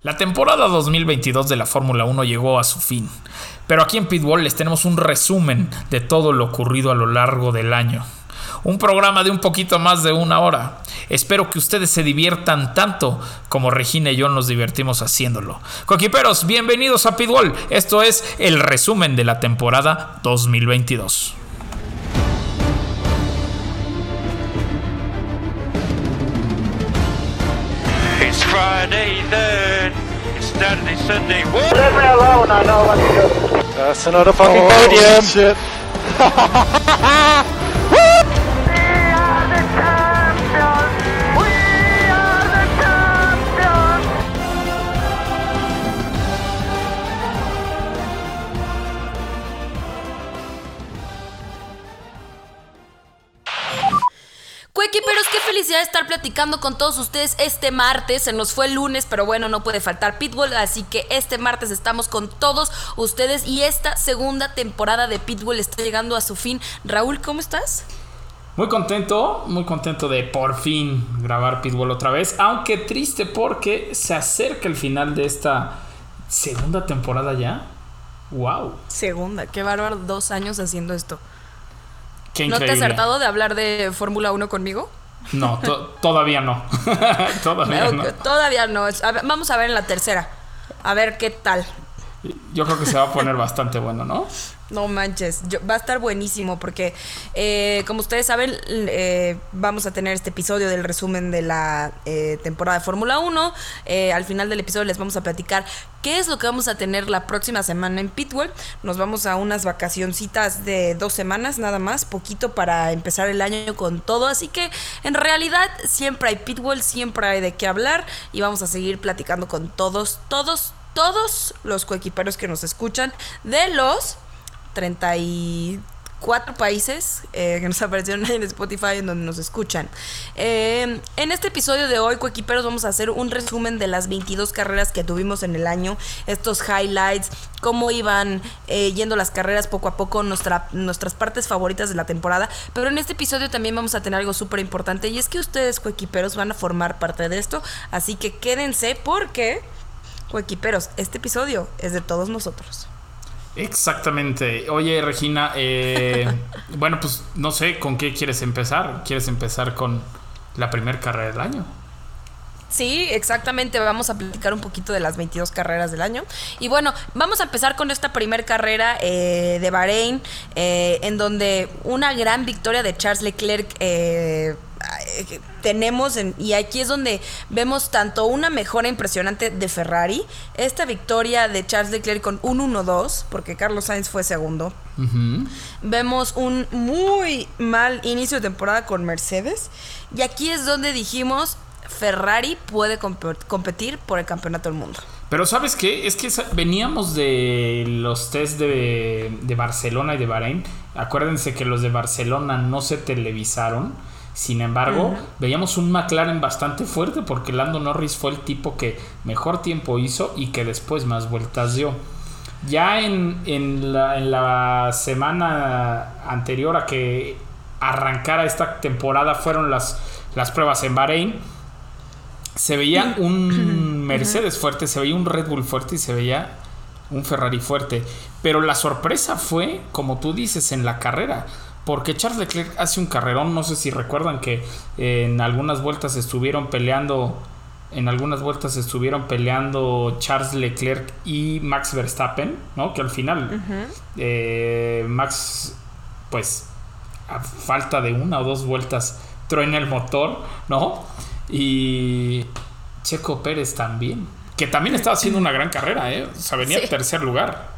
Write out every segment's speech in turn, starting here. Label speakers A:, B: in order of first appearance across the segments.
A: La temporada 2022 de la Fórmula 1 llegó a su fin, pero aquí en Pitbull les tenemos un resumen de todo lo ocurrido a lo largo del año. Un programa de un poquito más de una hora. Espero que ustedes se diviertan tanto como Regina y yo nos divertimos haciéndolo. Coquiperos, bienvenidos a Pitbull. Esto es el resumen de la temporada 2022.
B: Friday then. It's Saturday, Sunday. What?
C: Leave me alone, I know what to do.
D: That's another fucking
E: Oh,
D: podium.
E: Shit.
F: Felicidad estar platicando con todos ustedes este martes. Se nos fue el lunes, pero bueno, no puede faltar Pitbull. Así que este martes estamos con todos ustedes y esta segunda temporada de Pitbull está llegando a su fin. Raúl, ¿cómo estás?
A: Muy contento, muy contento de por fin grabar Pitbull otra vez, aunque triste porque se acerca el final de esta segunda temporada ya. ¡Wow!
F: Segunda, qué bárbaro, dos años haciendo esto.
A: ¡Qué
F: ¿No te has hartado de hablar de Fórmula 1 conmigo?
A: No, to- todavía no. todavía no.
F: Todavía no. Vamos a ver en la tercera. A ver qué tal.
A: Yo creo que se va a poner bastante bueno, ¿no?
F: No manches, yo- va a estar buenísimo porque, eh, como ustedes saben, eh, vamos a tener este episodio del resumen de la eh, temporada de Fórmula 1. Eh, al final del episodio les vamos a platicar qué es lo que vamos a tener la próxima semana en Pitbull. Nos vamos a unas vacacioncitas de dos semanas nada más, poquito para empezar el año con todo. Así que en realidad siempre hay Pitbull, siempre hay de qué hablar y vamos a seguir platicando con todos, todos, todos los coequiperos que nos escuchan de los 34 países eh, que nos aparecieron ahí en Spotify en donde nos escuchan. Eh, en este episodio de hoy, Coequiperos, vamos a hacer un resumen de las 22 carreras que tuvimos en el año, estos highlights, cómo iban eh, yendo las carreras poco a poco, nuestra, nuestras partes favoritas de la temporada. Pero en este episodio también vamos a tener algo súper importante y es que ustedes, Coequiperos, van a formar parte de esto. Así que quédense porque, Coequiperos, este episodio es de todos nosotros.
A: Exactamente. Oye, Regina, eh, bueno, pues no sé con qué quieres empezar. ¿Quieres empezar con la primera carrera del año?
F: Sí, exactamente. Vamos a platicar un poquito de las 22 carreras del año. Y bueno, vamos a empezar con esta primer carrera eh, de Bahrein, eh, en donde una gran victoria de Charles Leclerc. eh, eh, tenemos en- y aquí es donde vemos tanto una mejora impresionante de Ferrari, esta victoria de Charles Leclerc con un 1-2, porque Carlos Sainz fue segundo, Vemos un muy mal inicio de temporada con Mercedes. Y aquí es donde dijimos, Ferrari puede comp- competir por el campeonato del mundo.
A: Pero ¿sabes qué? Es que veníamos de los test de, de Barcelona y de Bahrein. Acuérdense que los de Barcelona no se televisaron. Sin embargo, veíamos un McLaren bastante fuerte porque Lando Norris fue el tipo que mejor tiempo hizo y que después más vueltas dio. Ya en, en la, en la semana anterior a que arrancara esta temporada fueron las, las pruebas en Bahrein se veía un Mercedes fuerte, se veía un Red Bull fuerte y se veía un Ferrari fuerte. Pero la sorpresa fue, como tú dices, en la carrera. Porque Charles Leclerc hace un carrerón. No sé si recuerdan que en algunas vueltas estuvieron peleando. En algunas vueltas estuvieron peleando Charles Leclerc y Max Verstappen, ¿no? Que al final eh, Max, pues, a falta de una o dos vueltas, truena el motor, ¿no? Y Checo Pérez también. Que también estaba haciendo una gran carrera, ¿eh? O sea, venía
F: Sí.
A: tercer lugar.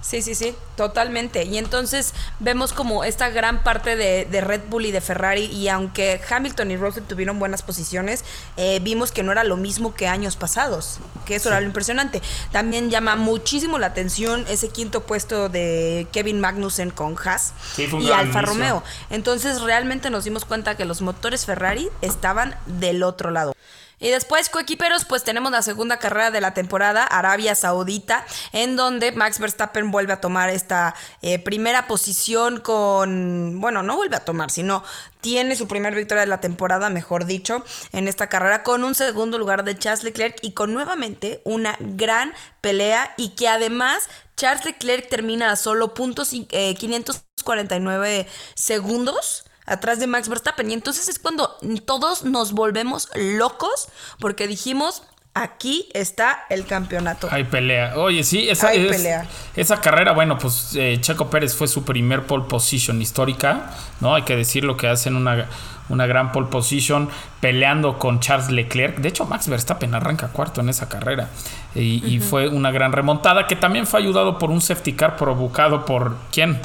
F: Sí, sí, sí, totalmente. Y entonces vemos como esta gran parte de, de Red Bull y de Ferrari. Y aunque Hamilton y Russell tuvieron buenas posiciones, eh, vimos que no era lo mismo que años pasados. Que eso era lo impresionante. También llama muchísimo la atención ese quinto puesto de Kevin Magnussen con Haas
A: Sí,
F: y Alfa. Romeo. Entonces realmente nos dimos cuenta que los motores Ferrari estaban del otro lado. Y después, coequiperos, pues tenemos la segunda carrera de la temporada, Arabia Saudita, en donde Max Verstappen vuelve a tomar esta eh, primera posición con, bueno, no vuelve a tomar, sino tiene su primera victoria de la temporada, mejor dicho, en esta carrera, con un segundo lugar de Charles Leclerc y con nuevamente una gran pelea y que además Charles Leclerc termina a solo puntos eh, 549 segundos atrás de Max Verstappen. Y entonces es cuando todos nos volvemos locos porque dijimos, aquí está el campeonato.
A: Hay pelea. Oye, sí, esa,
F: Hay
A: es-
F: pelea.
A: esa carrera, bueno, pues eh, Checo Pérez fue su primer pole position histórica, ¿no? Hay que decirlo que hacen una, una gran pole position peleando con Charles Leclerc. De hecho, Max Verstappen arranca cuarto en esa carrera. Y, y fue una gran remontada que también fue ayudado por un safety car provocado por ¿quién?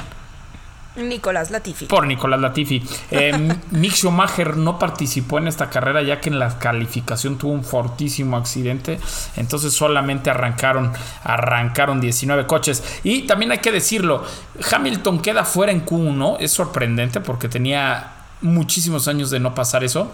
F: Nicolás Latifi.
A: Por Nicolás Latifi. Eh, Mick Schumacher no participó en esta carrera ya que en la calificación tuvo un fortísimo accidente. Entonces solamente arrancaron, arrancaron 19 coches. Y también hay que decirlo, Hamilton queda fuera en Q1. Es sorprendente porque tenía muchísimos años de no pasar eso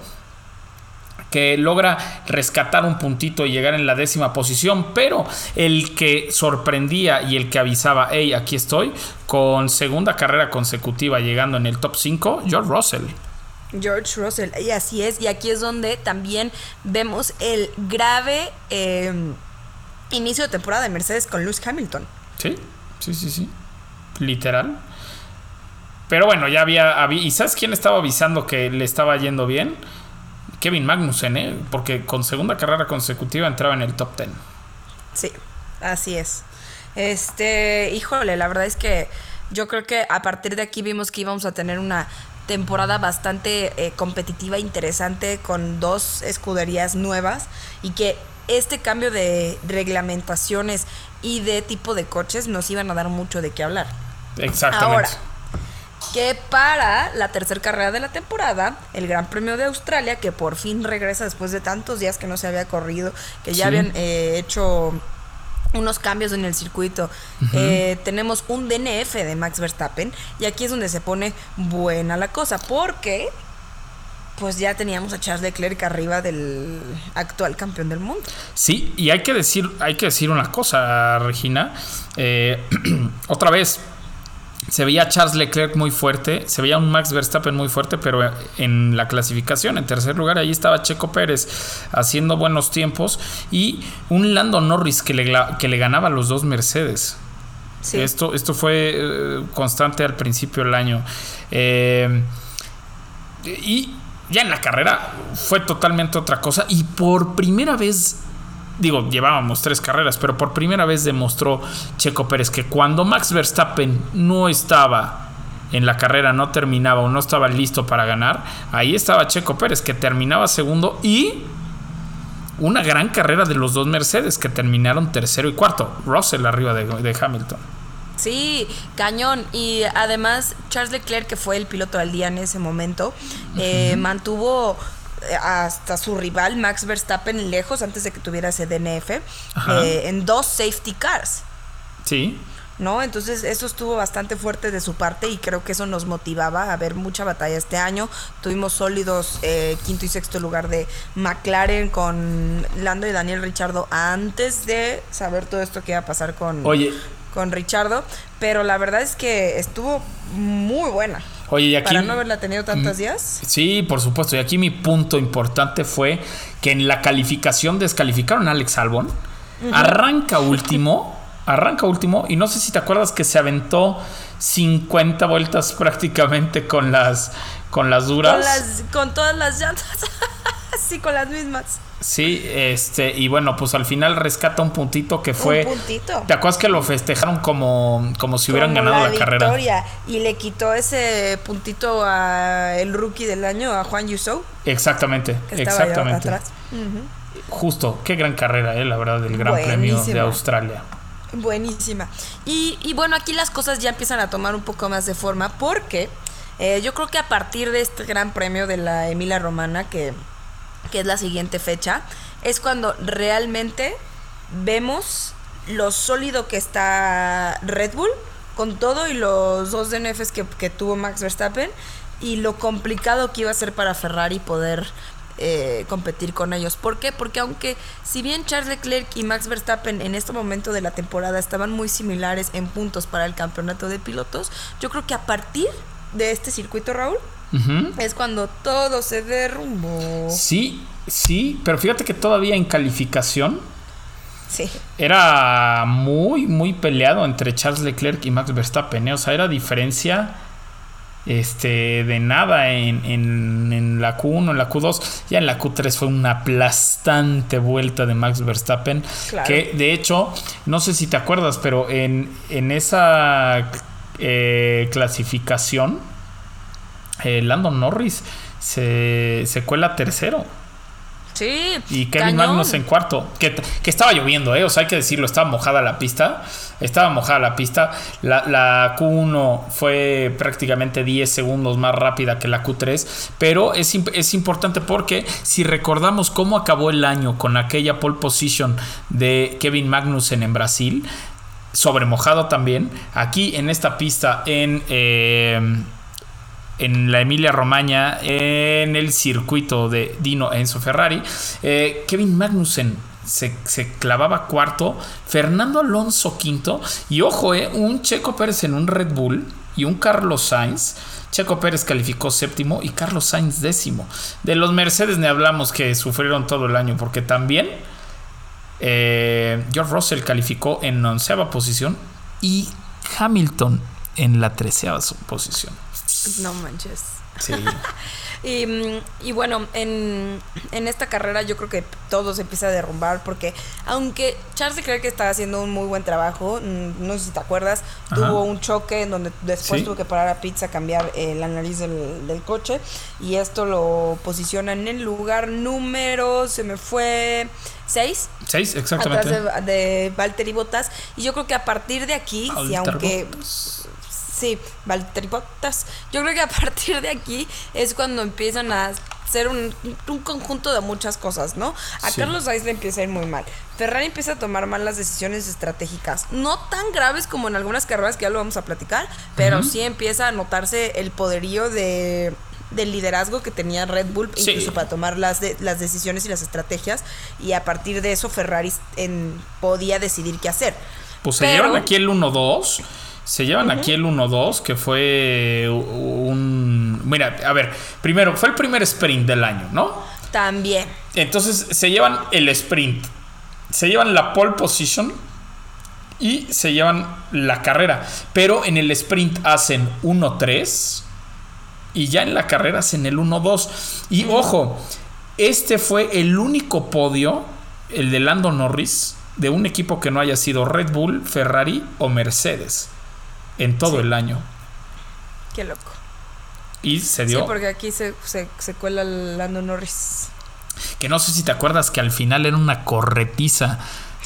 A: que logra rescatar un puntito y llegar en la décima posición, pero el que sorprendía y el que avisaba, hey, aquí estoy, con segunda carrera consecutiva llegando en el top 5, George Russell.
F: George Russell, y así es, y aquí es donde también vemos el grave eh, inicio de temporada de Mercedes con Lewis Hamilton.
A: Sí, sí, sí, sí. Literal. Pero bueno, ya había, había- ¿Y sabes quién estaba avisando que le estaba yendo bien? Kevin Magnussen, ¿eh? Porque con segunda carrera consecutiva entraba en el top 10.
F: Sí, así es. Este, híjole, la verdad es que yo creo que a partir de aquí vimos que íbamos a tener una temporada bastante eh, competitiva, interesante, con dos escuderías nuevas y que este cambio de reglamentaciones y de tipo de coches nos iban a dar mucho de qué hablar.
A: Exactamente.
F: Ahora, que para la tercera carrera de la temporada, el Gran Premio de Australia, que por fin regresa después de tantos días que no se había corrido, que ya
A: Sí.
F: habían eh, hecho unos cambios en el circuito. Eh, tenemos un DNF de Max Verstappen y aquí es donde se pone buena la cosa, porque pues ya teníamos a Charles Leclerc arriba del actual campeón del mundo.
A: Sí, y hay que decir, hay que decir una cosa, Regina. Eh, otra vez, se veía a Charles Leclerc muy fuerte, se veía un Max Verstappen muy fuerte, pero en la clasificación, en tercer lugar, ahí estaba Checo Pérez haciendo buenos tiempos y un Lando Norris que le, que le ganaba a los dos Mercedes.
F: Sí.
A: Esto, esto fue eh, constante al principio del año. Eh, y ya en la carrera fue totalmente otra cosa. Y por primera vez, digo, llevábamos tres carreras, pero por primera vez demostró Checo Pérez que cuando Max Verstappen no estaba en la carrera, no terminaba o no estaba listo para ganar, ahí estaba Checo Pérez que terminaba segundo y una gran carrera de los dos Mercedes que terminaron tercero y cuarto. Russell arriba de, de Hamilton.
F: Sí, cañón. Y además, Charles Leclerc, que fue el piloto del día en ese momento, eh, mantuvo hasta su rival Max Verstappen lejos antes de que tuviera ese DNF eh, en dos safety cars.
A: Sí,
F: ¿No? Entonces eso estuvo bastante fuerte de su parte y creo que eso nos motivaba a ver mucha batalla este año. Tuvimos sólidos eh, quinto y sexto lugar de McLaren con Lando y Daniel Richardo antes de saber todo esto que iba a pasar con,
A: Oye.
F: con Richardo. Pero la verdad es que estuvo muy buena.
A: Oye, y aquí.
F: Para no haberla tenido tantos días.
A: Sí, por supuesto. Y aquí mi punto importante fue que en la calificación descalificaron a Alex Albon. Arranca último. Arranca último. Y no sé si te acuerdas que se aventó 50 vueltas prácticamente con las, con las duras.
F: Con, las, con todas las llantas. sí, con las mismas.
A: Sí, este, y bueno, pues al final rescata un puntito que fue.
F: puntito.
A: ¿Te acuerdas que lo festejaron como, como si hubieran
F: Como
A: ganado la, carrera?
F: Y le quitó ese puntito a el rookie del año, a Juan Yusou,
A: Exactamente, exactamente. Justo, qué gran carrera, eh, la verdad, del Gran Premio de. Australia.
F: Buenísima. Y, y bueno, aquí las cosas ya empiezan a tomar un poco más de forma porque eh, yo creo que a partir de este gran premio de la Emilia Romana, que, que es la siguiente fecha, es cuando realmente vemos lo sólido que está Red Bull con todo y los dos DNFs que, tuvo Max Verstappen y lo complicado que iba a ser para Ferrari poder eh, competir con ellos. ¿Por qué? Porque aunque si bien Charles Leclerc y Max Verstappen en este momento de la temporada estaban muy similares en puntos para el campeonato de pilotos, yo creo que a partir de este circuito, Raúl, Es cuando todo se derrumbó.
A: Sí, sí, pero fíjate que todavía en calificación
F: Sí.
A: era muy, muy peleado entre Charles Leclerc y Max Verstappen. ¿eh? O sea, era diferencia este, de nada en, en- en la Q1, en la Q2. Ya en la Q3 fue una aplastante vuelta de Max Verstappen.
F: Claro.
A: Que de hecho, no sé si te acuerdas, pero en, en esa eh, clasificación, eh, Landon Norris se, se cuela tercero.
F: Sí.
A: Y Kevin. Magnus en cuarto. Que, que estaba lloviendo, ¿eh? O sea, hay que decirlo, estaba mojada la pista. Estaba mojada la pista. La, la Q1 fue prácticamente 10 segundos más rápida que la Q3. Pero es, es importante porque si recordamos cómo acabó el año con aquella pole position de Kevin Magnussen en Brasil, sobre mojado también, aquí en esta pista en... eh, en la Emilia Romagna, en el circuito de Dino Enzo Ferrari. Eh, Kevin Magnussen se, clavaba cuarto, Fernando Alonso quinto, y ojo, eh, un Checo Pérez en un Red Bull y un Carlos Sainz. Checo Pérez calificó séptimo y Carlos Sainz décimo. De los Mercedes ni hablamos que sufrieron todo el año, porque también eh, George Russell calificó en onceava posición y Hamilton en la treceava posición.
F: No manches.
A: Sí.
F: Y, mm, y bueno, en, en esta carrera yo creo que todo se empieza a derrumbar porque aunque Charles Leclerc está haciendo un muy buen trabajo, mm, no sé si te acuerdas,
A: Ajá.
F: tuvo un choque en donde después
A: Sí.
F: tuvo que parar a pizza a cambiar la nariz del, del coche y esto lo posiciona en el lugar número, se me fue 6
A: Seis,
F: atrás
A: exactamente.
F: de, de Valtteri Bottas y yo creo que a partir de aquí, si aunque. Sí, Valtteri Bottas. Yo creo que a partir de aquí es cuando empiezan a ser un, un conjunto de muchas cosas, ¿no? A
A: Sí.
F: Carlos Sainz le empieza a ir muy mal. Ferrari empieza a tomar malas decisiones estratégicas. No tan graves como en algunas carreras que ya lo vamos a platicar, pero
A: Ujú.
F: sí empieza a notarse el poderío de del liderazgo que tenía Red Bull
A: Sí.
F: incluso para tomar las, de- las decisiones y las estrategias y a partir de eso Ferrari en- podía decidir qué hacer.
A: Pues se
F: Pero-
A: llevan aquí el 1-2. Se llevan aquí el 1-2, que fue un... Mira, a ver, primero, fue el primer sprint del año, ¿no?
F: También.
A: Entonces se llevan el sprint, se llevan la pole position y se llevan la carrera. Pero en el sprint hacen 1-3 y ya en la carrera hacen el 1-2. Y ojo, este fue el único podio, el de Lando Norris, de un equipo que no haya sido Red Bull, Ferrari o Mercedes en todo
F: Sí.
A: el año.
F: Qué loco.
A: Y se
F: Sí,
A: dio
F: porque aquí se, se, se cuela el Lando Norris.
A: Que no sé si te acuerdas que al final era una corretiza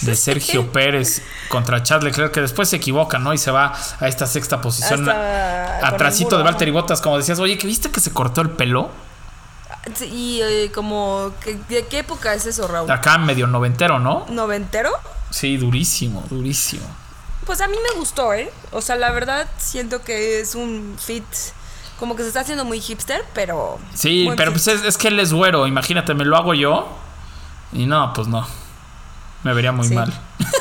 A: de Sergio Pérez contra Charles Leclerc, que después se equivoca, ¿no? Y se va a esta sexta posición, atrasito de Valtteri. Bottas, como decías, oye, ¿que viste que se cortó el pelo?
F: Sí, y eh, como, que- ¿de qué época es eso, Raúl?
A: Acá medio noventero, ¿no?
F: ¿Noventero?
A: Sí, durísimo, durísimo.
F: Pues a mí me gustó, ¿eh? O sea, la verdad siento que es un fit como que se está haciendo muy hipster, pero...
A: Sí, pero
F: fit.
A: pues es, es que él es güero, imagínate, me lo hago yo. Y no, pues no. Me vería muy
F: Sí.
A: mal.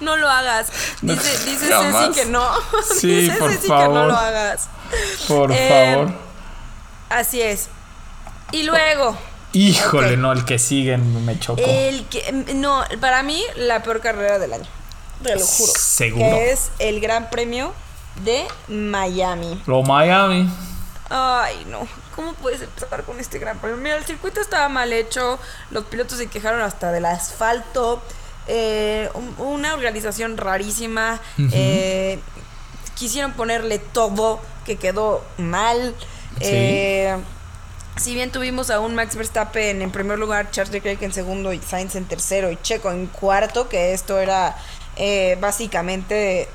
F: No lo hagas.
A: No,
F: Dice. Ceci que no.
A: Sí,
F: dice
A: por
F: Ceci que no
A: favor.
F: lo hagas.
A: Por
F: Eh,
A: favor.
F: Así es. Y luego,
A: Híjole, no, el que sigue me chocó.
F: el que... No, para mí, la peor carrera del año. Te lo juro.
A: Seguro.
F: Que es el Gran Premio de Miami.
A: Lo Miami.
F: Ay, no. ¿Cómo puedes empezar con este gran premio? Mira, el circuito estaba mal hecho. Los pilotos se quejaron hasta del asfalto. eh, un- una organización rarísima. eh, quisieron ponerle todo que quedó mal.
A: Sí.
F: eh, si bien tuvimos a un Max Verstappen en primer lugar, Charles Leclerc en segundo y Sainz en tercero y Checo en cuarto, que esto era eh, básicamente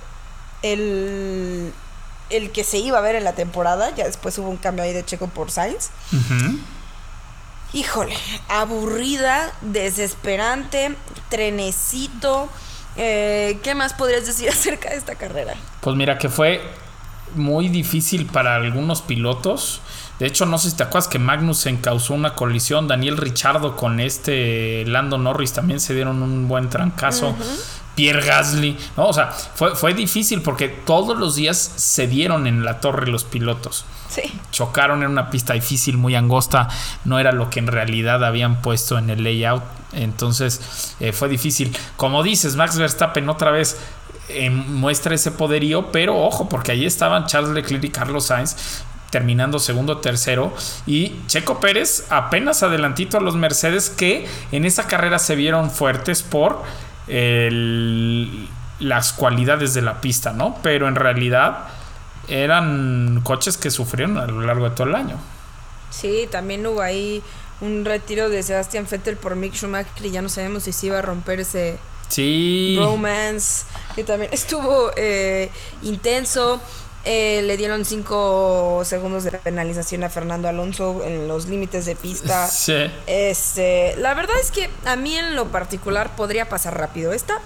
F: el, el que se iba a ver en la temporada. Ya después hubo un cambio ahí de Checo por Sainz. Híjole, aburrida, desesperante, trenecito. Eh, ¿Qué más podrías decir acerca de esta carrera?
A: Pues mira que fue muy difícil para algunos pilotos. De hecho, no sé si te acuerdas que Magnussen causó una colisión. Daniel Richardo con este Lando Norris también se dieron un buen trancazo. Pierre Gasly, ¿no? O sea, fue, fue difícil porque todos los días se dieron en la torre los pilotos.
F: Sí.
A: Chocaron en una pista difícil, muy angosta, no era lo que en realidad habían puesto en el layout. Entonces eh, fue difícil. Como dices, Max Verstappen otra vez eh, muestra ese poderío, pero ojo, porque ahí estaban Charles Leclerc y Carlos Sainz terminando segundo, tercero. Y Checo Pérez apenas adelantito a los Mercedes que en esa carrera se vieron fuertes por el- las cualidades de la pista, ¿no? Pero en realidad eran coches que sufrieron a lo largo de todo el año.
F: Sí, también hubo ahí un retiro de Sebastian Vettel por Mick Schumacher y ya no sabemos si se iba a romper ese
A: Sí.
F: romance, que también estuvo eh, intenso. Eh, le dieron cinco segundos de penalización a Fernando Alonso en los límites de pista.
A: Sí.
F: Este, la verdad es que a mí en lo particular podría pasar rápido esta.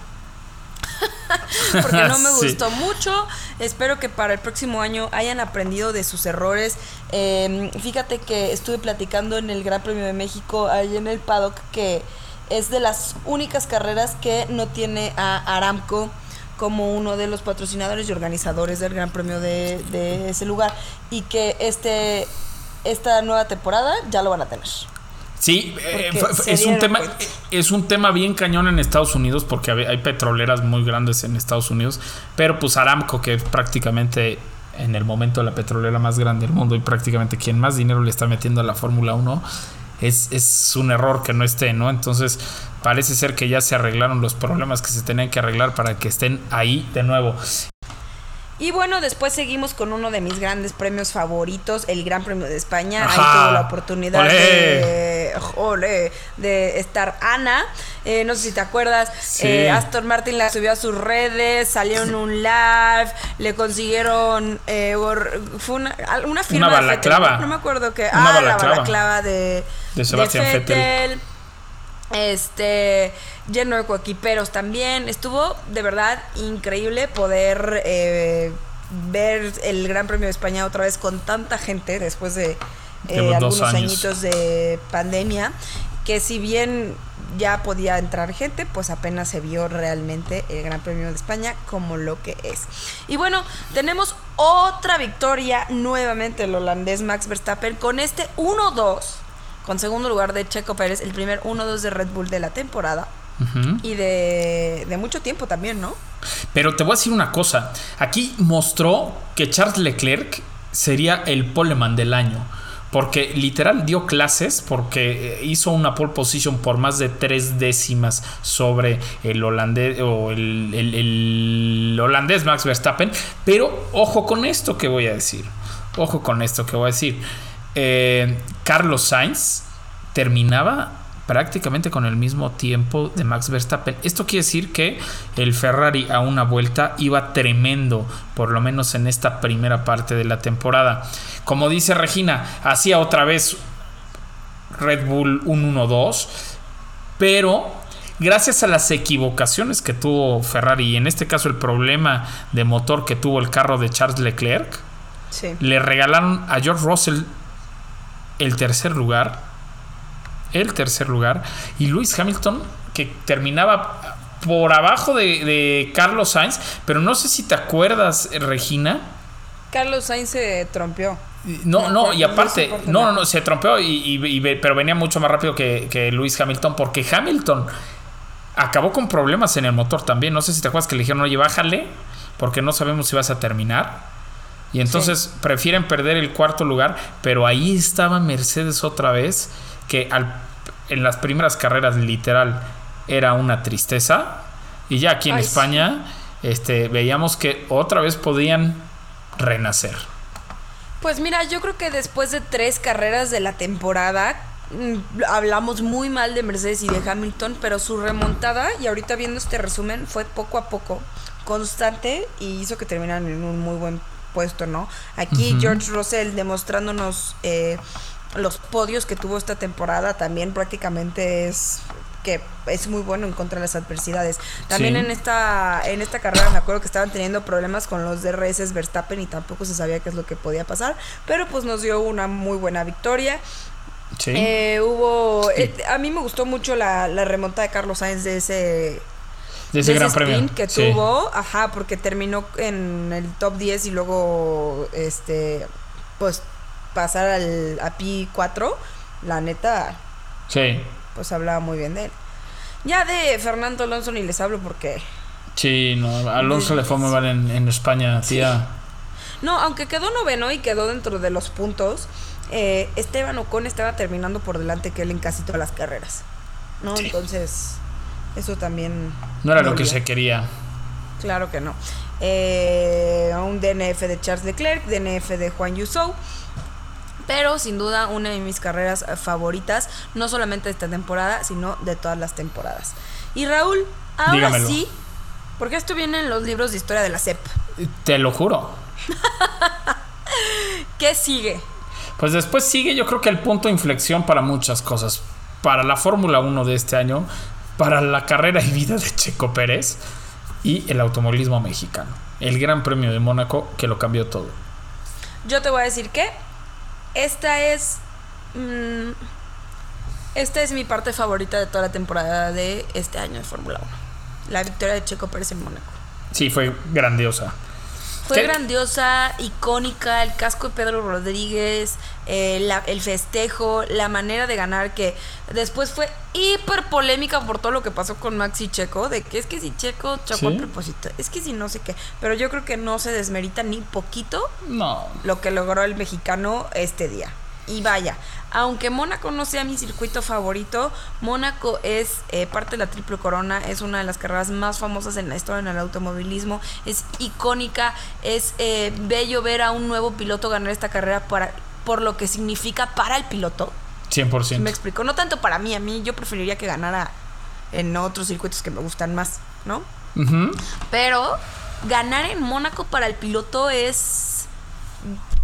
F: Porque no me
A: Sí.
F: gustó mucho. Espero que para el próximo año hayan aprendido de sus errores. Eh, fíjate que estuve platicando en el Gran Premio de México, ahí en el paddock, que es de las únicas carreras que no tiene a Aramco como uno de los patrocinadores y organizadores del Gran Premio de, de ese lugar. Y que este esta nueva temporada ya lo van a tener.
A: Sí, eh, es un tema
F: cuenta.
A: es un tema bien cañón en Estados Unidos porque hay hay petroleras muy grandes en Estados Unidos, pero pues Aramco que es prácticamente en el momento la petrolera más grande del mundo y prácticamente quien más dinero le está metiendo a la Fórmula 1 es, es un error que no esté, ¿no? Entonces parece ser que ya se arreglaron los problemas que se tenían que arreglar para que estén ahí de nuevo.
F: Y bueno, después seguimos con uno de mis grandes premios favoritos, el Gran Premio de España.
A: Ajá.
F: Ahí tuvo la oportunidad
A: Olé.
F: de, olé, de estar Ana. Eh, no sé si te acuerdas,
A: Sí.
F: eh, Aston Martin la subió a sus redes, salió en un live, le consiguieron, eh, fue una, una firma
A: Una
F: de Vettel,
A: balaclava.
F: ¿no? No me acuerdo qué.
A: Una
F: ah,
A: balaclava.
F: la balaclava de,
A: De Sebastián Vettel.
F: Vettel. Este, lleno de coequiperos también. Estuvo de verdad increíble poder eh, ver el Gran Premio de España otra vez con tanta gente después de eh, algunos
A: años.
F: añitos de pandemia. Que si bien ya podía entrar gente, pues apenas se vio realmente el Gran Premio de España como lo que es. Y bueno, tenemos otra victoria nuevamente el holandés Max Verstappen con este 1-2 con segundo lugar de Checo Pérez, el primer 1-2 de Red Bull de la temporada y de, de mucho tiempo también, ¿no?
A: Pero te voy a decir una cosa. Aquí mostró que Charles Leclerc sería el poleman del año. Porque literal dio clases porque eh, hizo una pole position por más de tres décimas sobre el holandés o el, el- el holandés Max Verstappen. Pero ojo con esto que voy a decir. Ojo con esto que voy a decir. Eh, Carlos Sainz terminaba prácticamente con el mismo tiempo de Max Verstappen. Esto quiere decir que el Ferrari a una vuelta iba tremendo, por lo menos en esta primera parte de la temporada. Como dice Regina, hacía otra vez Red Bull un 1-2, pero gracias a las equivocaciones que tuvo Ferrari y en este caso el problema de motor que tuvo el carro de Charles Leclerc,
F: Sí.
A: le regalaron a George Russell el tercer lugar. El tercer lugar. Y Lewis Hamilton, que terminaba por abajo de, de Carlos Sainz. Pero no sé si te acuerdas, Regina.
F: Carlos Sainz se trompeó.
A: No, no, y aparte, no, no, no, se trompeó, y, y- y ve- pero venía mucho más rápido que, que Lewis Hamilton, porque Hamilton acabó con problemas en el motor también. No sé si te acuerdas que le dijeron, oye, bájale, porque no sabemos si vas a terminar. Y entonces prefieren perder el cuarto lugar, pero ahí estaba Mercedes otra vez, que al- en las primeras carreras literal era una tristeza. Y ya aquí en
F: Ay, sí.
A: España este, veíamos que otra vez podían renacer.
F: Pues mira, yo creo que después de tres carreras de la temporada, mm, hablamos muy mal de Mercedes y de Hamilton, pero su remontada, y ahorita viendo este resumen, fue poco a poco constante y hizo que terminaran en un muy buen puesto, ¿no? Aquí. George Russell demostrándonos eh, los podios que tuvo esta temporada también prácticamente es que es muy bueno en contra de las adversidades. También
A: Sí.
F: en esta en esta carrera me acuerdo que estaban teniendo problemas con los DRS Verstappen y tampoco se sabía qué es lo que podía pasar, pero pues nos dio una muy buena victoria.
A: Sí.
F: Eh, hubo eh, a mí me gustó mucho la, la remonta de Carlos Sainz de ese
A: de ese
F: de
A: gran
F: ese
A: premio.
F: sprint que
A: Sí.
F: tuvo, ajá, porque terminó en el top 10 y luego este pues pasar al a P4, la neta
A: Sí.
F: pues hablaba muy bien de él. Ya de Fernando Alonso ni les hablo porque
A: Sí, no, Alonso le fue muy mal en, en España, tía.
F: no, aunque quedó noveno y quedó dentro de los puntos, eh, Esteban Ocon estaba terminando por delante que él en casi todas las carreras. ¿No?
A: Sí.
F: Entonces, eso también
A: No era lo que se quería.
F: Claro que no. Eh, un DNF de Charles Leclerc, DNF de Juan Yusou. Pero sin duda una de mis carreras favoritas, no solamente de esta temporada, sino de todas las temporadas. Y Raúl, ahora
A: Dígamelo.
F: sí, porque esto viene en los libros de historia de la CEP.
A: Te lo juro.
F: ¿Qué sigue?
A: Pues después sigue yo creo que el punto de inflexión para muchas cosas. Para la Fórmula 1 de este año, para la carrera y vida de Checo Pérez y el automovilismo mexicano. El Gran Premio de Mónaco que lo cambió todo.
F: Yo te voy a decir que esta es. mm, esta es mi parte favorita de toda la temporada de este año de Fórmula 1. La victoria de Checo Pérez en Mónaco.
A: Sí, fue grandiosa.
F: Fue
A: ¿Qué?
F: grandiosa, icónica, el casco de Pedro Rodríguez, eh, la- el festejo, la manera de ganar que después fue hiper polémica por todo lo que pasó con Max y Checo, de que es que si Checo chocó
A: Sí.
F: a propósito, es que si no sé qué, pero yo creo que no se desmerita ni poquito
A: No,
F: lo que logró el mexicano este día. Y vaya, aunque Mónaco no sea mi circuito favorito, Mónaco es eh, parte de la Triple Corona, es una de las carreras más famosas en la historia en el automovilismo, es icónica, es eh, bello ver a un nuevo piloto ganar esta carrera para, por lo que significa para el piloto.
A: 100%.
F: Me explico, no tanto para mí, a mí yo preferiría que ganara en otros circuitos que me gustan más, ¿no? Pero ganar en Mónaco para el piloto es...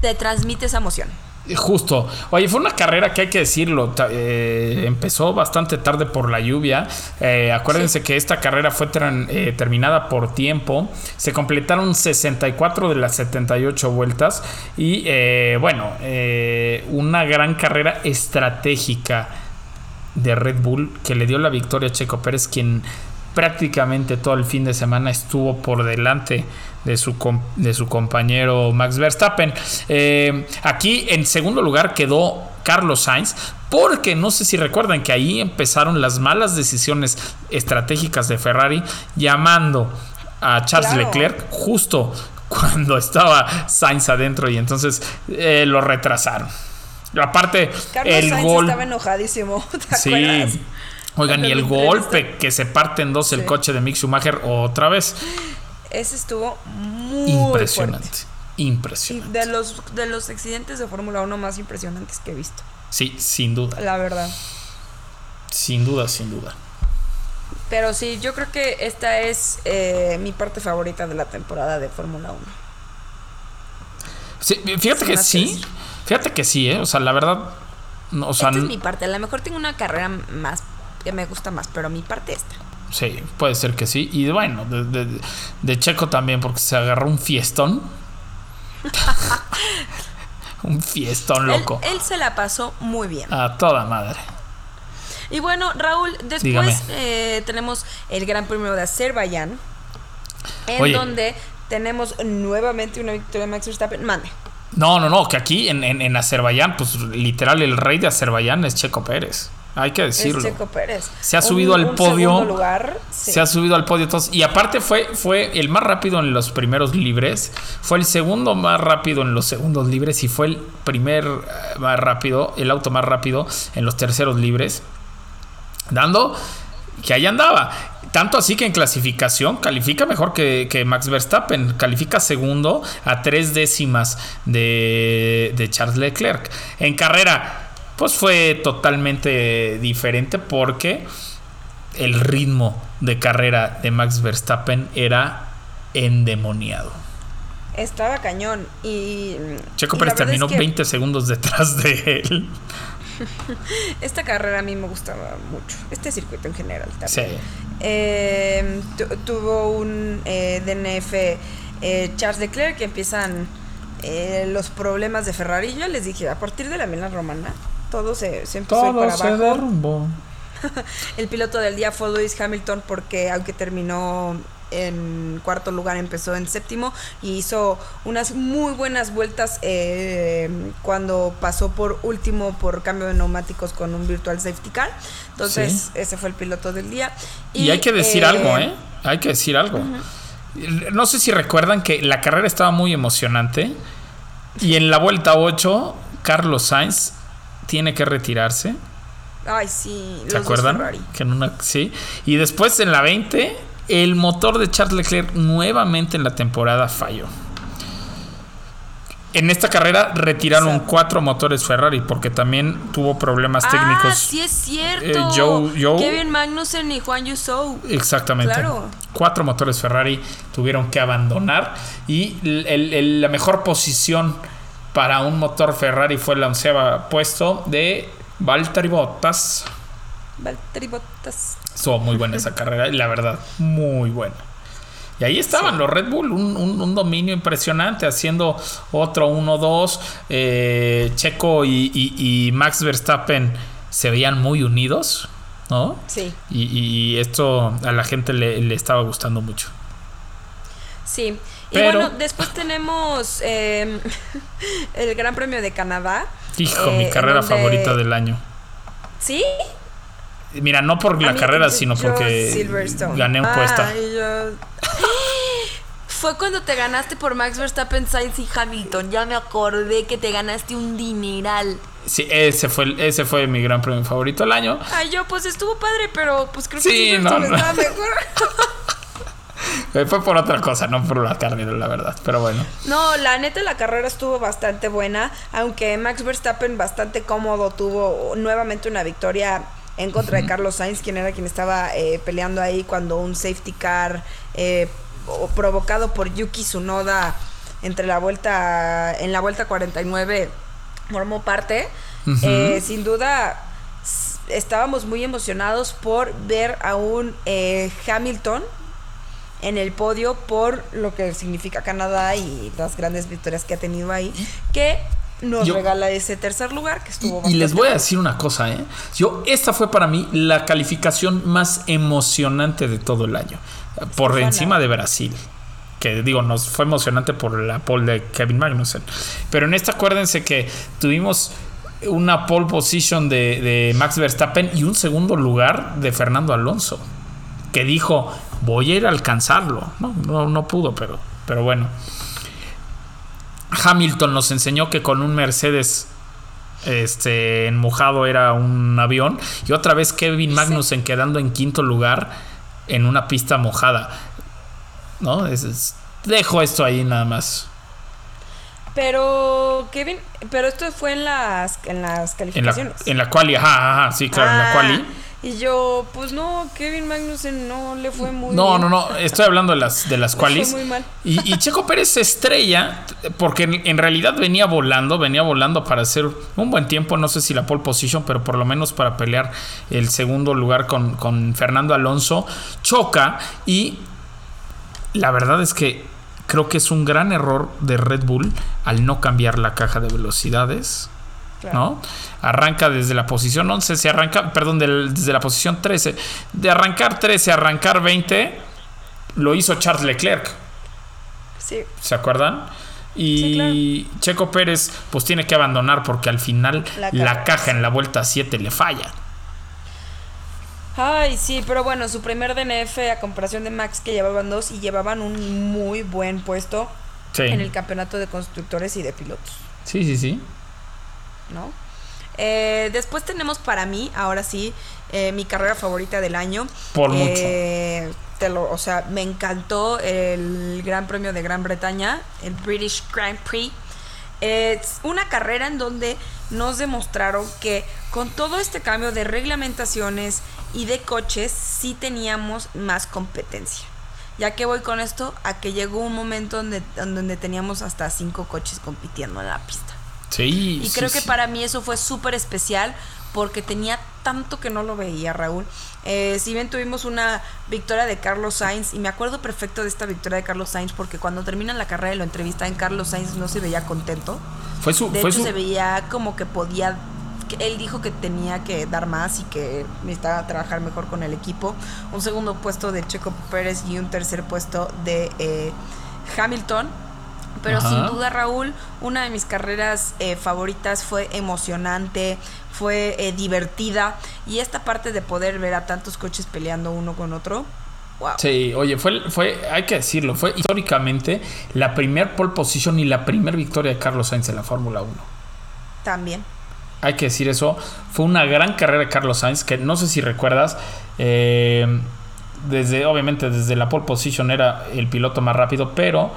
F: te transmite esa emoción.
A: Justo. Oye, fue una carrera que hay que decirlo. eh, empezó bastante tarde por la lluvia. Eh, acuérdense que esta carrera fue eh, terminada por tiempo. Se completaron 64 de las 78 vueltas. Y eh, bueno, eh, una gran carrera estratégica de Red Bull que le dio la victoria a Checo Pérez, quien prácticamente todo el fin de semana estuvo por delante de su, de su compañero Max Verstappen. Eh, aquí en segundo lugar quedó Carlos Sainz, porque no sé si recuerdan que ahí empezaron las malas decisiones estratégicas de Ferrari, llamando a Charles
F: Claro.
A: Leclerc justo cuando estaba Sainz adentro y entonces eh, lo retrasaron. Aparte,
F: Carlos
A: el
F: Sainz
A: gol.
F: estaba enojadísimo, ¿te
A: Sí.
F: acuerdas?
A: Oigan, y el golpe que se parte en dos el coche de Mick Schumacher otra vez.
F: Ese estuvo muy
A: Impresionante.
F: fuerte.
A: Impresionante.
F: Y de los, de los accidentes de Fórmula 1 más impresionantes que he visto,
A: Sí, sin duda.
F: la verdad.
A: Sin duda, sin duda.
F: Pero sí, yo creo que esta es eh, mi parte favorita de la temporada de Fórmula 1.
A: Sí, fíjate que sí. Fíjate que sí, ¿eh? O sea, la verdad. no, o sea,
F: esta es mi parte. A lo mejor tengo una carrera más me gusta más, pero mi parte esta.
A: sí, puede ser que sí. Y bueno, de, de- de Checo también, porque se agarró un fiestón. un fiestón loco.
F: él se la pasó muy bien.
A: A toda madre.
F: Y bueno, Raúl, después eh, tenemos el Gran Premio de Azerbaiyán, en
A: Oye.
F: donde tenemos nuevamente una victoria de Max Verstappen. Mande.
A: No, no, no, que aquí en, en, en Azerbaiyán, pues literal, el rey de Azerbaiyán es Checo Pérez. Hay que decirlo.
F: Es Checo Pérez.
A: Se ha
F: Un-
A: subido al
F: un
A: podio.
F: segundo lugar. sí.
A: Se ha subido al podio todos. Y aparte fue, fue el más rápido en los primeros libres. Fue el segundo más rápido en los segundos libres. Y fue el primer eh, más rápido, el auto más rápido en los terceros libres. Dando que ahí andaba. Tanto así que en clasificación califica mejor que, que Max Verstappen. Califica segundo a tres décimas de, de Charles Leclerc. En carrera, pues fue totalmente diferente porque el ritmo de carrera de Max Verstappen era endemoniado.
F: Estaba cañón. Y.
A: Checo
F: y la
A: Pérez
F: es
A: terminó
F: que
A: 20 segundos detrás de él.
F: Esta carrera a mí me gustaba mucho. Este circuito en general también.
A: Sí.
F: Eh, tu- tuvo un eh, DNF eh, Charles Leclerc que empiezan eh, los problemas de Ferrari. Yo les dije, a partir de la Milán Romana, todo se, se empezó a ir
A: Todo
F: para
A: se
F: abajo.
A: derrumbó.
F: El piloto del día fue Lewis Hamilton porque aunque terminó en cuarto lugar empezó en séptimo y hizo unas muy buenas vueltas eh, cuando pasó por último por cambio de neumáticos con un virtual safety car. Entonces
A: Sí.
F: ese fue el piloto del día.
A: Y, hay que decir
F: eh,
A: algo, ¿eh? Hay que decir algo. No sé si recuerdan que la carrera estaba muy emocionante y en la vuelta 8 Carlos Sainz tiene que retirarse.
F: Ay, sí.
A: ¿Se acuerdan? Que en una, sí. Y después en la 20 el motor de Charles Leclerc nuevamente en la temporada falló. En esta carrera retiraron cuatro motores Ferrari porque también tuvo problemas técnicos.
F: Ah, sí es cierto.
A: Eh, Joe- Joe-
F: Kevin Magnussen y Juan Yusou.
A: Exactamente.
F: Claro.
A: Cuatro motores Ferrari tuvieron que abandonar y el- el- el- la mejor posición para un motor Ferrari fue el onceava puesto de Valtteri Bottas.
F: Valtteri Bottas.
A: Estuvo muy buena esa carrera y la verdad, muy buena. Y ahí estaban los Red Bull, un, un- un dominio impresionante, haciendo otro 1-2. Eh, Checo y, y- y Max Verstappen se veían muy unidos, ¿no?
F: Sí.
A: Y, y esto a la gente le, le estaba gustando mucho.
F: Sí. Y
A: Pero-
F: bueno, después tenemos eh, el Gran Premio de Canadá.
A: Hijo,
F: eh,
A: mi
F: en
A: carrera
F: donde-
A: favorita del año.
F: ¿Sí?
A: Mira, no por la carrera, sino porque gané un puesto.
F: Ay, yo- Fue cuando te ganaste por Max Verstappen, Sainz y Hamilton. Ya me acordé que te ganaste un dineral.
A: Sí, ese fue, ese fue mi gran premio favorito del año.
F: Ay, yo, pues estuvo padre, pero pues creo que
A: Sí,
F: Silverstone
A: no, no.
F: estaba mejor.
A: Eh, Fue por otra cosa, no por la carrera, la verdad. Pero bueno.
F: No, la neta la carrera estuvo bastante buena, aunque Max Verstappen bastante cómodo tuvo nuevamente una victoria en contra de Carlos Sainz, quien era quien estaba eh, peleando ahí cuando un safety car eh, provocado por Yuki Tsunoda entre la vuelta en la vuelta 49 formó parte. Eh, sin duda estábamos muy emocionados por ver a un eh, Hamilton en el podio por lo que significa Canadá y las grandes victorias que ha tenido ahí, que nos
A: Yo-
F: regala ese tercer lugar que estuvo
A: Y, y les voy a decir una cosa, ¿eh? Yo, esta fue para mí la calificación más emocionante de todo el año. Por encima de Brasil. Que digo, nos fue emocionante por la pole de Kevin Magnussen. Pero en esta acuérdense que tuvimos una pole position de, de Max Verstappen y un segundo lugar de Fernando Alonso. Que dijo, voy a ir a alcanzarlo. No, no, no pudo, pero, pero bueno. Hamilton nos enseñó que con un Mercedes este en mojado era un avión y otra vez Kevin Magnussen quedando en quinto lugar en una pista mojada. ¿No? Es- es- dejo esto ahí nada más.
F: Pero Kevin, pero esto fue en las en las
A: En la,
F: calificaciones.
A: en la quali, ajá, ajá, sí, claro, en la
F: Ah,
A: quali.
F: Y yo, pues no, Kevin Magnussen no le fue muy
A: No,
F: bien.
A: no, no, estoy hablando de las, de las qualis.
F: fue muy mal.
A: Y, y Checo Pérez se estrella porque en, en realidad venía volando, venía volando para hacer un buen tiempo, no sé si la pole position, pero por lo menos para pelear el segundo lugar con, con Fernando Alonso. Choca y la verdad es que creo que es un gran error de Red Bull al no cambiar la caja de velocidades.
F: Claro.
A: ¿no? Arranca desde la posición 11, se arranca, perdón, del- desde la posición 13. De arrancar 13 a arrancar 20, lo hizo Charles Leclerc,
F: Sí.
A: ¿se acuerdan? Y Checo Pérez pues tiene que abandonar porque al final
F: La
A: la,
F: caja.
A: caja en la vuelta 7 le falla.
F: Ay, sí, pero bueno, su primer DNF a comparación de Max que llevaban dos y llevaban un muy buen puesto
A: Sí,
F: en el campeonato de constructores y de pilotos,
A: sí, sí. sí.
F: ¿No? Eh, después tenemos para mí, ahora sí, eh, mi carrera favorita del año.
A: Por
F: Eh, te lo- o sea, me encantó el Gran Premio de Gran Bretaña, el British Grand Prix. Es una carrera en donde nos demostraron que con todo este cambio de reglamentaciones y de coches, sí teníamos más competencia. Ya que voy con esto, a que llegó un momento donde, donde teníamos hasta cinco coches compitiendo en la pista.
A: Sí,
F: Y
A: sí,
F: creo que
A: sí.
F: para mí eso fue súper especial porque tenía tanto que no lo veía, Raúl. Eh, si bien tuvimos una victoria de Carlos Sainz, y me acuerdo perfecto de esta victoria de Carlos Sainz porque cuando termina la carrera y lo entrevista en Carlos Sainz no se veía contento.
A: Fue su,
F: De
A: fue
F: hecho,
A: su,
F: se veía como que podía. que él dijo que tenía que dar más y que necesitaba trabajar mejor con el equipo. Un segundo puesto de Checo Pérez y un tercer puesto de eh, Hamilton. Pero
A: Ajá.
F: sin duda, Raúl, una de mis carreras eh, favoritas fue emocionante, fue eh, divertida. Y esta parte de poder ver a tantos coches peleando uno con otro. Wow.
A: Sí, oye, fue, fue, hay que decirlo, fue históricamente la primer pole position y la primer victoria de Carlos Sainz en la Fórmula 1.
F: También.
A: Hay que decir eso. Fue una gran carrera de Carlos Sainz, que no sé si recuerdas, eh, desde, obviamente desde la pole position era el piloto más rápido, pero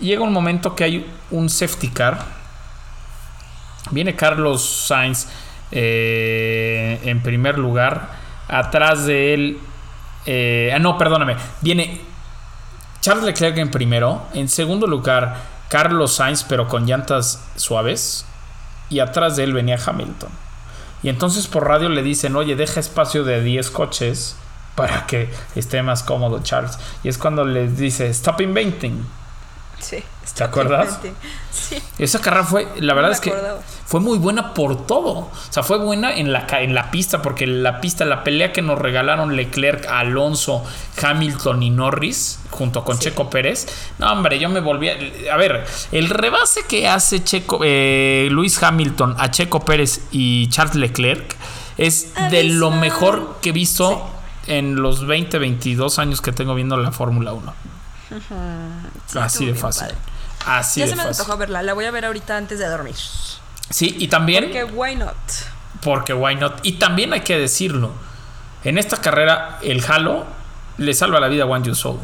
A: llega un momento que hay un safety car. Viene Carlos Sainz eh, en primer lugar. Atrás de él. eh, ah, no, perdóname. Viene Charles Leclerc en primero. En segundo lugar, Carlos Sainz, pero con llantas suaves. Y atrás de él venía Hamilton. Y entonces por radio le dicen, oye, deja espacio de 10 coches para que esté más cómodo Charles. Y es cuando les dice, stop inventing.
F: Sí.
A: ¿Te acuerdas?
F: Sí.
A: Esa carrera fue, la verdad es que
F: acordaba.
A: fue muy buena por todo. O sea, fue buena en la, en la pista, porque la pista, la pelea que nos regalaron Leclerc, Alonso, Hamilton y Norris, junto con Checo Pérez. No, hombre, yo me volví a. A ver, el rebase que hace Checo, eh, Luis Hamilton a Checo Pérez y Charles Leclerc es de lo mejor que he visto en los 20, 22 años que tengo viendo la Fórmula 1.
F: Sí,
A: Así de fácil.
F: padre.
A: Así
F: ya
A: de
F: se me
A: fácil.
F: antojó verla, la voy a ver ahorita antes de dormir.
A: Sí, y también.
F: Porque why not?
A: Porque why not? Y también hay que decirlo. En esta carrera, el Halo le salva la vida a Wang Yusou.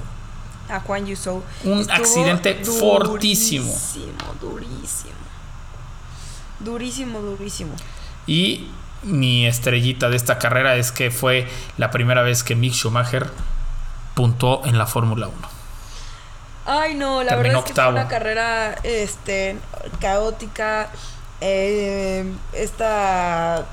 F: A Juan Yusou.
A: Un
F: Estuvo
A: accidente fortísimo.
F: Durísimo, durísimo. Durísimo, durísimo.
A: Y mi estrellita de esta carrera es que fue la primera vez que Mick Schumacher puntuó en la Fórmula 1.
F: Ay, no, la
A: Terminó
F: verdad es que
A: octavo.
F: fue una carrera este, caótica. Eh, esta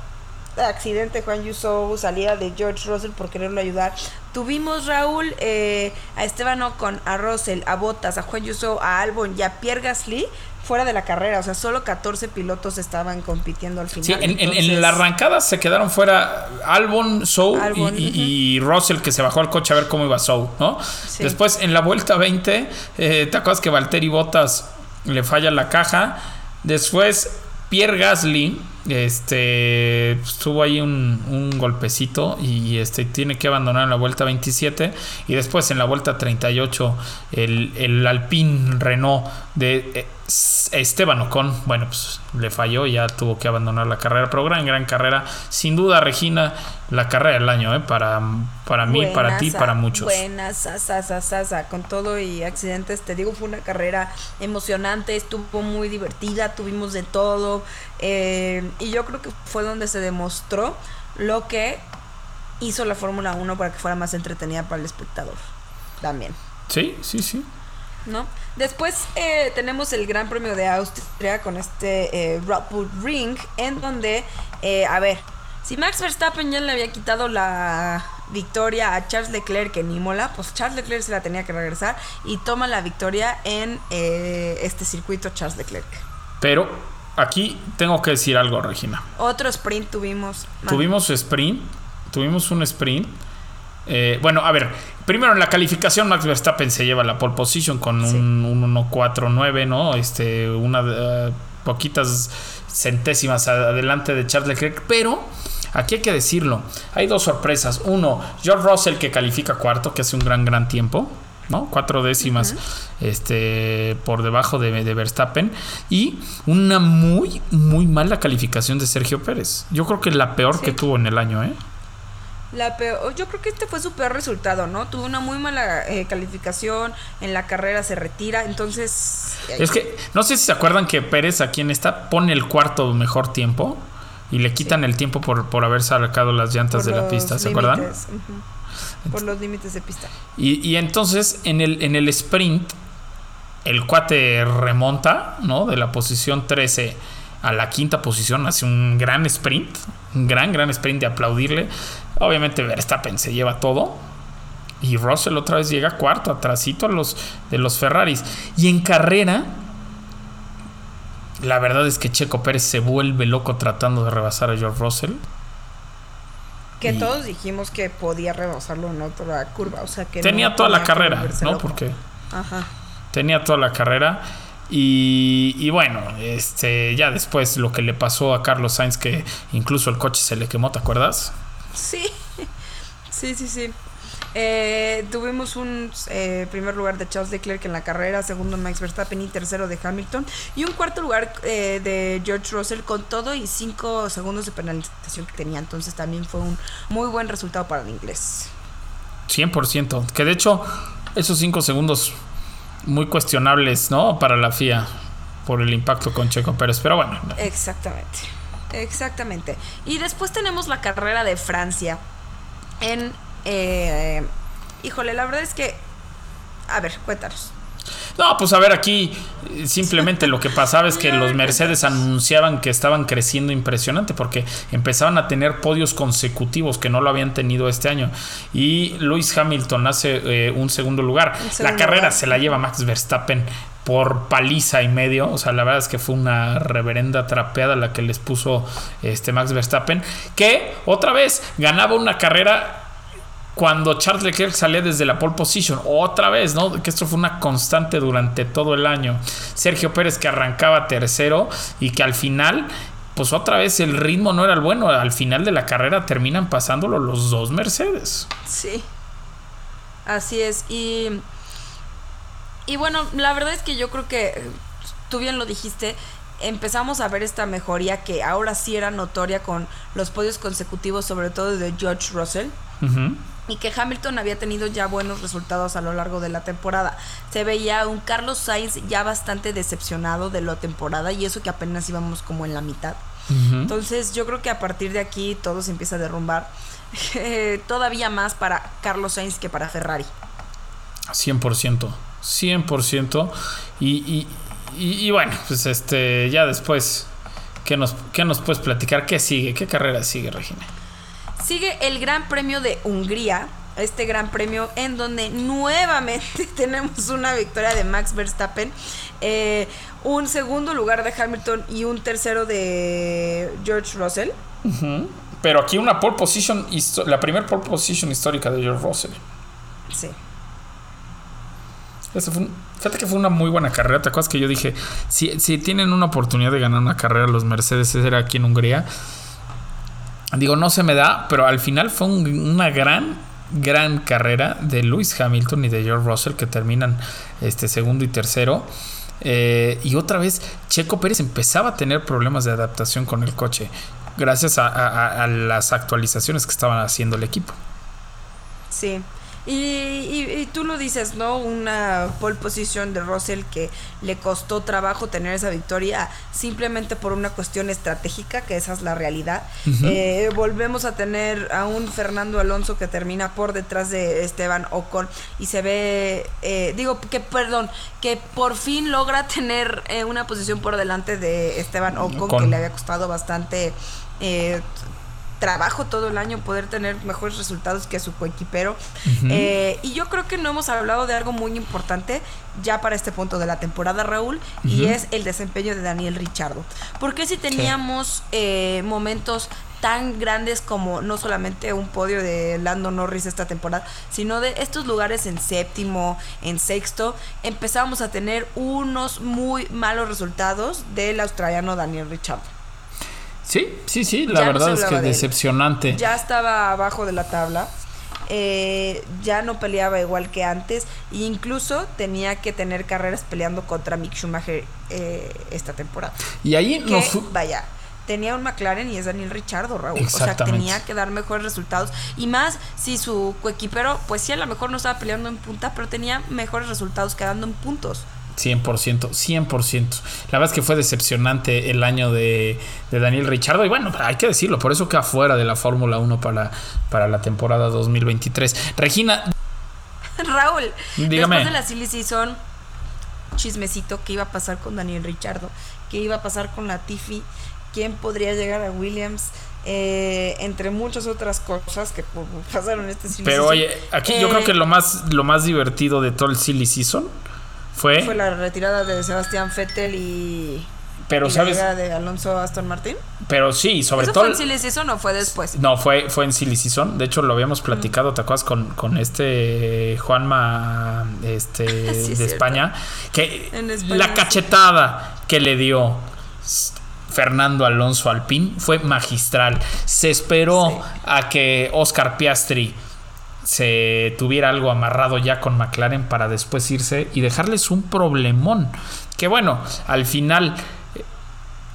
F: accidente Juan Yusou, salida de George Russell por quererlo ayudar. Tuvimos Raúl eh, a Esteban Ocon, a Russell, a Bottas, a Juan Yusou, a Albon y a Pierre Gasly fuera de la carrera. O sea, solo 14 pilotos estaban compitiendo al final.
A: Sí, en, en- en
F: Entonces,
A: la arrancada se quedaron fuera Albon, Sou y- Russell que se bajó al coche a ver cómo iba Sou, ¿no?
F: Sí.
A: Después en la vuelta 20, eh, ¿te acuerdas que Valtteri Bottas le falla la caja? Después Pierre Gasly este tuvo ahí un, un golpecito y este tiene que abandonar en la vuelta 27 y después en la vuelta 38 el, el Alpine Renault de eh, Esteban Ocon bueno pues le falló ya tuvo que abandonar la carrera pero gran gran carrera sin duda Regina la carrera del año ¿eh? para, para mí para ti para muchos
F: Buenas, sasa, sasa, con todo y accidentes. Te digo, fue una carrera emocionante, estuvo muy divertida, tuvimos de todo. eh, y yo creo que fue donde se demostró lo que hizo la Fórmula 1 para que fuera más entretenida para el espectador. También.
A: sí sí sí
F: ¿no? Después eh, tenemos el Gran Premio de Austria con este eh, Red Bull Ring, en donde, eh, a ver, si Max Verstappen ya le había quitado la victoria a Charles Leclerc en Imola, pues Charles Leclerc se la tenía que regresar y toma la victoria en eh, este circuito Charles Leclerc.
A: pero aquí tengo que decir algo Regina
F: Otro sprint tuvimos. Man,
A: Tuvimos sprint, tuvimos un sprint. Eh, bueno, a ver, primero en la calificación Max Verstappen se lleva la pole position con
F: Sí.
A: un, un 1.49, ¿no? Este, una eh, poquitas centésimas adelante de Charles Leclerc, pero aquí hay que decirlo, hay dos sorpresas. Uno, George Russell que califica cuarto, que hace un gran, gran tiempo. ¿no? Cuatro décimas este, por debajo de, de Verstappen. Y una muy, muy mala calificación de Sergio Pérez. Yo creo que la peor
F: Sí.
A: que tuvo en el año, ¿eh?
F: La peor, yo creo que este fue su peor resultado, ¿no? Tuvo una muy mala eh, calificación, en la carrera se retira, entonces...
A: Es que no sé si se acuerdan que Pérez aquí en esta pone el cuarto mejor tiempo y le quitan el tiempo por, por haber sacado las llantas
F: por
A: de la pista, ¿se acuerdan?
F: Por los límites de pista.
A: Y, y entonces en el, en el sprint el cuate remonta, ¿no? De la posición 13 a la quinta posición, hace un gran sprint, un gran, gran sprint de aplaudirle. Obviamente Verstappen se lleva todo. Y Russell otra vez llega cuarto, atrasito a los, de los Ferraris. Y en carrera, la verdad es que Checo Pérez se vuelve loco tratando de rebasar a George Russell.
F: Que
A: Y-
F: todos dijimos que podía rebasarlo en otra curva. O sea que
A: Tenía
F: no
A: toda la carrera, ¿no? Porque
F: Ajá.
A: tenía toda la carrera. Y, y bueno, este, ya después lo que le pasó a Carlos Sainz, que incluso el coche se le quemó, ¿te acuerdas?
F: Sí, sí, sí, sí. Eh, tuvimos un eh, primer lugar de Charles Leclerc en la carrera, segundo Max Verstappen y tercero de Hamilton y un cuarto lugar eh, de George Russell con todo y cinco segundos de penalización que tenía. Entonces también fue un muy buen resultado para el inglés.
A: 100%. Que de hecho, esos 5 segundos muy cuestionables, ¿no? Para la FIA por el impacto con Checo Pérez. Pero bueno,
F: Exactamente, exactamente. Y después tenemos la carrera de Francia en... eh, híjole, la verdad es que... A ver, cuéntanos.
A: No, pues a ver, aquí eh, simplemente lo que pasaba es que los Mercedes anunciaban que estaban creciendo impresionante porque empezaban a tener podios consecutivos que no lo habían tenido este año. Y Lewis Hamilton hace eh, un segundo lugar.
F: Un
A: la carrera
F: lugar.
A: se la lleva Max Verstappen por paliza y medio. O sea, la verdad es que fue una reverenda trapeada la que les puso este Max Verstappen. Que otra vez ganaba una carrera cuando Charles Leclerc salía desde la pole position, otra vez, ¿no? Que esto fue una constante durante todo el año. Sergio Pérez que arrancaba tercero y que al final, pues otra vez el ritmo no era el bueno. Al final de la carrera terminan pasándolo los dos Mercedes.
F: Sí. Así es. Y. Y bueno, la verdad es que yo creo que tú bien lo dijiste. Empezamos a ver esta mejoría que ahora sí era notoria con los podios consecutivos, sobre todo de George Russell.
A: Ujú.
F: Y que Hamilton había tenido ya buenos resultados a lo largo de la temporada. Se veía un Carlos Sainz ya bastante decepcionado de la temporada y eso que apenas íbamos como en la mitad. Entonces yo creo que a partir de aquí todo se empieza a derrumbar. Eh, todavía más para Carlos Sainz que para Ferrari.
A: 100%. 100%. Y, y, y, y bueno, pues este, ya después, ¿qué nos, ¿qué nos puedes platicar? ¿Qué sigue? ¿Qué carrera sigue, Regina?
F: Sigue el Gran Premio de Hungría, este Gran Premio en donde nuevamente tenemos una victoria de Max Verstappen, eh, un segundo lugar de Hamilton y un tercero de George Russell.
A: Pero aquí una pole position, la primera pole position histórica de George Russell.
F: Sí.
A: Ese fue un- fíjate que fue una muy buena carrera. ¿Te acuerdas que yo dije, si, si tienen una oportunidad de ganar una carrera los Mercedes, era aquí en Hungría? Digo, no se me da, pero al final fue un- una gran, gran carrera de Lewis Hamilton y de George Russell que terminan este segundo y tercero. Eh, y otra vez, Checo Pérez empezaba a tener problemas de adaptación con el coche, gracias a, a- a las actualizaciones que estaban haciendo el equipo.
F: Sí. Y, y- y tú lo dices, ¿no? Una pole position de Russell que le costó trabajo tener esa victoria simplemente por una cuestión estratégica, que esa es la realidad. Eh, volvemos a tener a un Fernando Alonso que termina por detrás de Esteban Ocon y se ve, eh, digo que, perdón, que por fin logra tener eh, una posición por delante de Esteban Ocon,
A: Ocon.
F: que le había costado bastante... trabajo todo el año poder tener mejores resultados que su coequipero. Eh, y yo creo que no hemos hablado de algo muy importante ya para este punto de la temporada, Raúl, y es el desempeño de Daniel Richardo. Porque si teníamos eh, momentos tan grandes como no solamente un podio de Lando Norris esta temporada, sino de estos lugares en séptimo, en sexto, empezamos a tener unos muy malos resultados del australiano Daniel Richardo.
A: Sí, sí, sí, la
F: Ya
A: verdad es que
F: él.
A: decepcionante.
F: ya estaba abajo de la tabla. eh, ya no peleaba igual que antes. E incluso tenía que tener carreras peleando contra Mick Schumacher eh, esta temporada.
A: Y ahí
F: Que,
A: nos fu-
F: vaya, tenía un McLaren y es Daniel Richardo, Raúl. O sea, tenía que dar mejores resultados. Y más si su coequipero, pues sí, a lo mejor no estaba peleando en punta, pero tenía mejores resultados quedando en puntos.
A: 100%, 100%. La verdad es que fue decepcionante el año de, de Daniel Richardo. Y bueno, hay que decirlo, por eso queda fuera de la Fórmula 1 para, para la temporada 2023. Regina,
F: Raúl,
A: Dígame.
F: después de la silly season, chismecito qué iba a pasar con Daniel Richardo, qué iba a pasar con Latifi, quién podría llegar a Williams, eh, entre muchas otras cosas que pasaron este silly
A: Pero
F: season.
A: oye, aquí yo
F: Eh,
A: creo que lo más, lo más divertido de todo el Silly Season fue.
F: fue la retirada de Sebastián Vettel y,
A: pero
F: y la
A: sabes,
F: de Alonso Aston Martin.
A: pero sí, sobre
F: ¿Eso
A: todo.
F: fue en silly season o fue después?
A: No, fue, fue en Silly Season. De hecho, lo habíamos platicado, ¿te acuerdas? Con, con este Juanma este,
F: Sí,
A: de. España. Que
F: En España,
A: la
F: sí.
A: cachetada que le dio Fernando Alonso Alpín fue magistral. Se esperó
F: Sí.
A: a que Oscar Piastri se tuviera algo amarrado ya con McLaren para después irse y dejarles un problemón. Que bueno, al final eh,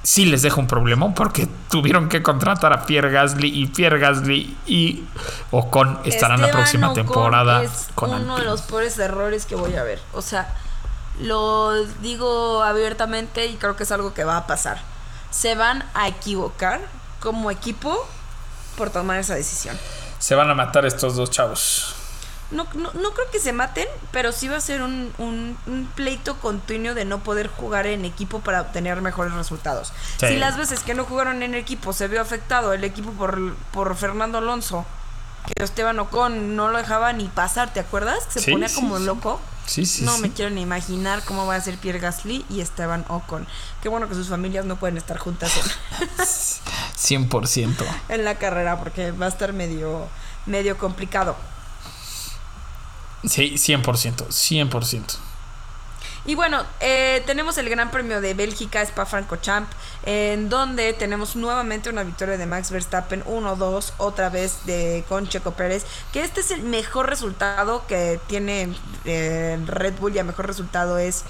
A: sí les deja un problemón porque tuvieron que contratar a Pierre Gasly y Pierre Gasly y Ocon estarán la próxima
F: Ocon
A: temporada
F: Es
A: con
F: uno de los peores errores que voy a ver. O sea, lo digo abiertamente y creo que es algo que va a pasar. Se van a equivocar como equipo por tomar esa decisión.
A: Se van a matar estos dos chavos.
F: No, no, no creo que se maten, pero sí va a ser un, un- un pleito continuo de no poder jugar en equipo para obtener mejores resultados.
A: Sí.
F: Si las veces que no jugaron en equipo se vio afectado el equipo por, por Fernando Alonso, que Esteban Ocon no lo dejaba ni pasar, ¿te acuerdas? Se
A: Sí,
F: ponía como
A: sí.
F: loco.
A: Sí, sí,
F: no
A: sí.
F: me quiero ni imaginar cómo va a ser Pierre Gasly y Esteban Ocon. Qué bueno que sus familias no pueden estar juntas en,
A: 100%.
F: en la carrera porque va a estar medio, medio complicado.
A: Sí, 100%. 100%.
F: Y bueno, eh, tenemos el Gran Premio de Bélgica, Spa-Francorchamps, en donde tenemos nuevamente una victoria de Max Verstappen 1-2, otra vez de con Checo Pérez, que este es el mejor resultado que tiene eh, Red Bull y el mejor resultado es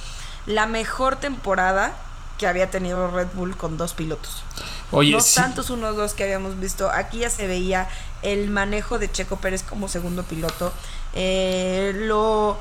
F: la mejor temporada que había tenido Red Bull con dos pilotos.
A: Oye,
F: no
A: sí,
F: tantos 1-2 que habíamos visto. Aquí ya se veía el manejo de Checo Pérez como segundo piloto. Eh, lo,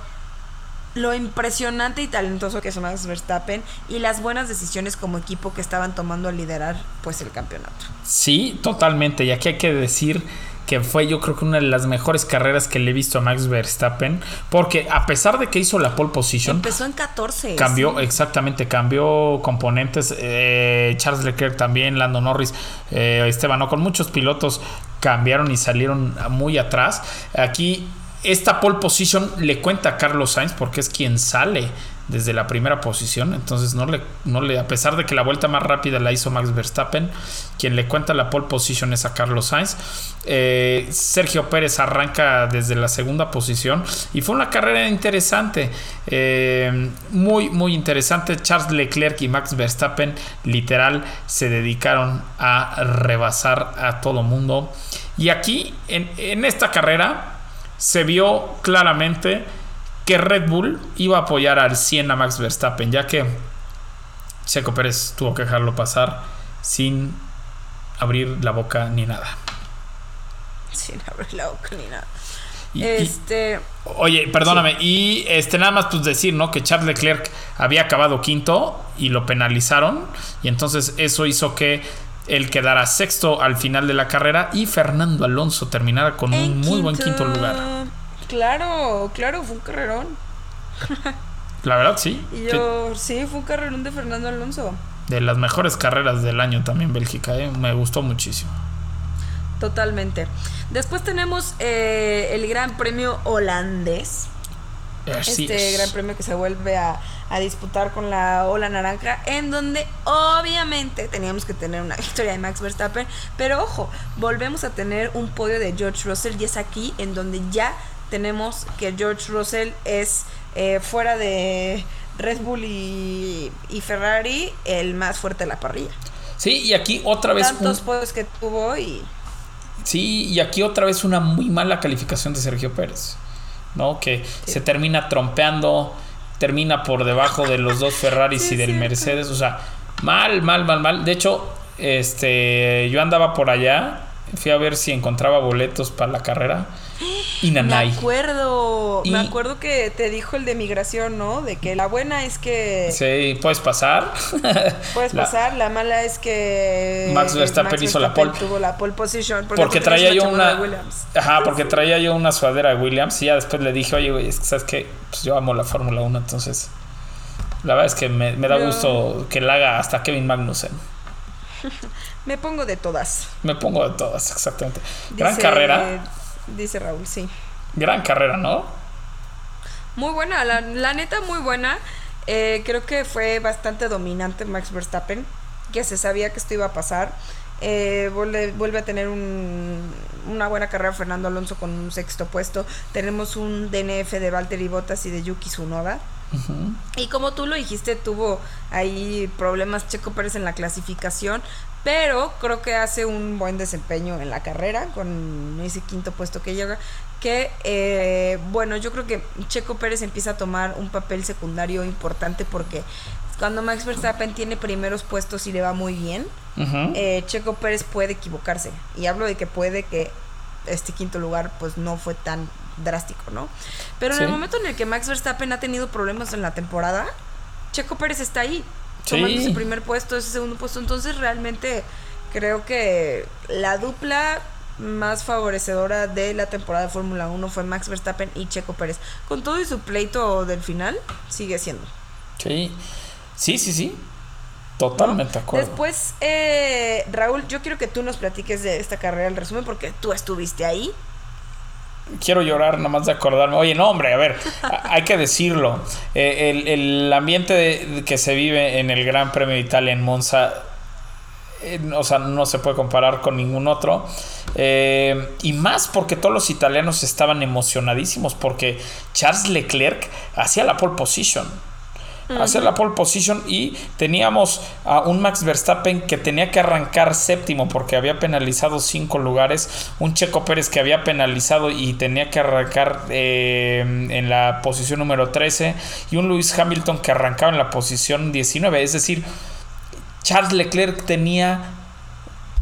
F: lo impresionante y talentoso que es Max Verstappen y las buenas decisiones como equipo que estaban tomando al liderar pues el campeonato.
A: sí, totalmente. Y aquí hay que decir que fue yo creo que una de las mejores carreras que le he visto a Max Verstappen. Porque a pesar de que hizo la pole position,
F: Empezó en 14.
A: Cambió,
F: sí.
A: exactamente, cambió componentes. eh, Charles Leclerc también, Lando Norris, eh, Esteban, con muchos pilotos cambiaron y salieron muy atrás. Aquí, esta pole position le cuenta a Carlos Sainz porque es quien sale desde la primera posición. Entonces, no le, no le, a pesar de que la vuelta más rápida la hizo Max Verstappen, quien le cuenta la pole position es a Carlos Sainz. Eh, Sergio Pérez arranca desde la segunda posición y fue una carrera interesante, eh, muy, muy interesante. Charles Leclerc y Max Verstappen literal se dedicaron a rebasar a todo mundo. Y aquí, en, en esta carrera, se vio claramente que Red Bull iba a apoyar al 100 a Max Verstappen, ya que Checo Pérez tuvo que dejarlo pasar sin abrir la boca ni nada.
F: Sin abrir la boca ni nada.
A: Y- y-
F: este.
A: Oye, perdóname, y este nada más pues decir, ¿no? Que Charles Leclerc había acabado quinto y lo penalizaron y entonces eso hizo que él quedara sexto al final de la carrera y Fernando Alonso terminara con un muy buen quinto lugar.
F: Claro, claro, fue un carrerón.
A: La verdad, sí.
F: Y yo, sí, fue un carrerón de Fernando Alonso.
A: De las mejores carreras del año también Bélgica, ¿eh? me gustó muchísimo.
F: Totalmente. Después tenemos eh, el Gran Premio holandés.
A: Así
F: este
A: es.
F: Gran Premio que se vuelve a, a disputar con la ola naranja, en donde obviamente teníamos que tener una victoria de Max Verstappen, pero ojo, volvemos a tener un podio de George Russell y es aquí en donde ya tenemos que George Russell es eh, fuera de Red Bull y, y Ferrari el más fuerte de la parrilla.
A: Sí, y aquí otra vez
F: Tantos
A: un-
F: podios que tuvo y
A: Sí, y aquí otra vez una muy mala calificación de Sergio Pérez, ¿no? Que se termina trompeando, termina por debajo de los dos Ferraris
F: Sí,
A: y del. Mercedes, o sea, mal, mal, mal, mal. De hecho, este, yo andaba por allá, fui a ver si encontraba boletos para la carrera y
F: Me
A: nanay.
F: acuerdo,
A: Y-
F: me acuerdo que te dijo el de migración, ¿no? De que la buena es que
A: Sí, puedes pasar.
F: puedes
A: La-
F: pasar, la mala es que
A: Max Verstappen hizo la pole.
F: tuvo la pole position
A: Porque traía yo una.
F: Williams.
A: Ajá, porque traía yo una sudadera de Williams. Y ya después le dije, oye, güey, es que sabes que pues yo amo la Fórmula 1, entonces. La verdad es que me, me da gusto que la haga hasta Kevin Magnussen.
F: Me pongo de todas.
A: Me pongo de todas, exactamente. Gran
F: Dice-
A: carrera,
F: Dice Raúl, sí.
A: gran carrera, ¿no?
F: Muy buena, la, la neta muy buena. Eh, creo que fue bastante dominante Max Verstappen, que se sabía que esto iba a pasar. Eh, vuelve, vuelve a tener un- una buena carrera Fernando Alonso con un sexto puesto. Tenemos un DNF de Valtteri Bottas y de Yuki Tsunoda. Y como tú lo dijiste, tuvo ahí problemas Checo Pérez en la clasificación, pero creo que hace un buen desempeño en la carrera con ese quinto puesto que llega. Que eh, bueno, yo creo que Checo Pérez empieza a tomar un papel secundario importante porque cuando Max Verstappen tiene primeros puestos y le va muy bien, eh, Checo Pérez puede equivocarse. Y hablo de que puede que este quinto lugar pues no fue tan drástico, ¿no? Pero en
A: Sí.
F: el momento en el que Max Verstappen ha tenido problemas en la temporada, Checo Pérez está ahí,
A: Sí.
F: tomando ese primer puesto, ese segundo puesto. Entonces realmente creo que la dupla más favorecedora de la temporada de Fórmula 1 fue Max Verstappen y Checo Pérez. Con todo y su pleito del final, sigue siendo.
A: Sí, sí, sí, sí. Totalmente de acuerdo.
F: Después, eh, Raúl, yo quiero que tú nos platiques de esta carrera, el resumen, porque tú estuviste ahí.
A: Quiero llorar nomás de acordarme. Oye, no, hombre, a ver, hay que decirlo. Eh, el, el ambiente de- que se vive en el Gran Premio de Italia en Monza, eh, o sea, no se puede comparar con ningún otro. Eh, y más porque todos los italianos estaban emocionadísimos porque Charles Leclerc hacía la pole position. Hacía la pole position y teníamos a un Max Verstappen que tenía que arrancar séptimo porque había penalizado cinco lugares. Un Checo Pérez que había penalizado y tenía que arrancar eh, en la posición número 13. Y un Lewis Hamilton que arrancaba en la posición 19. Es decir, Charles Leclerc tenía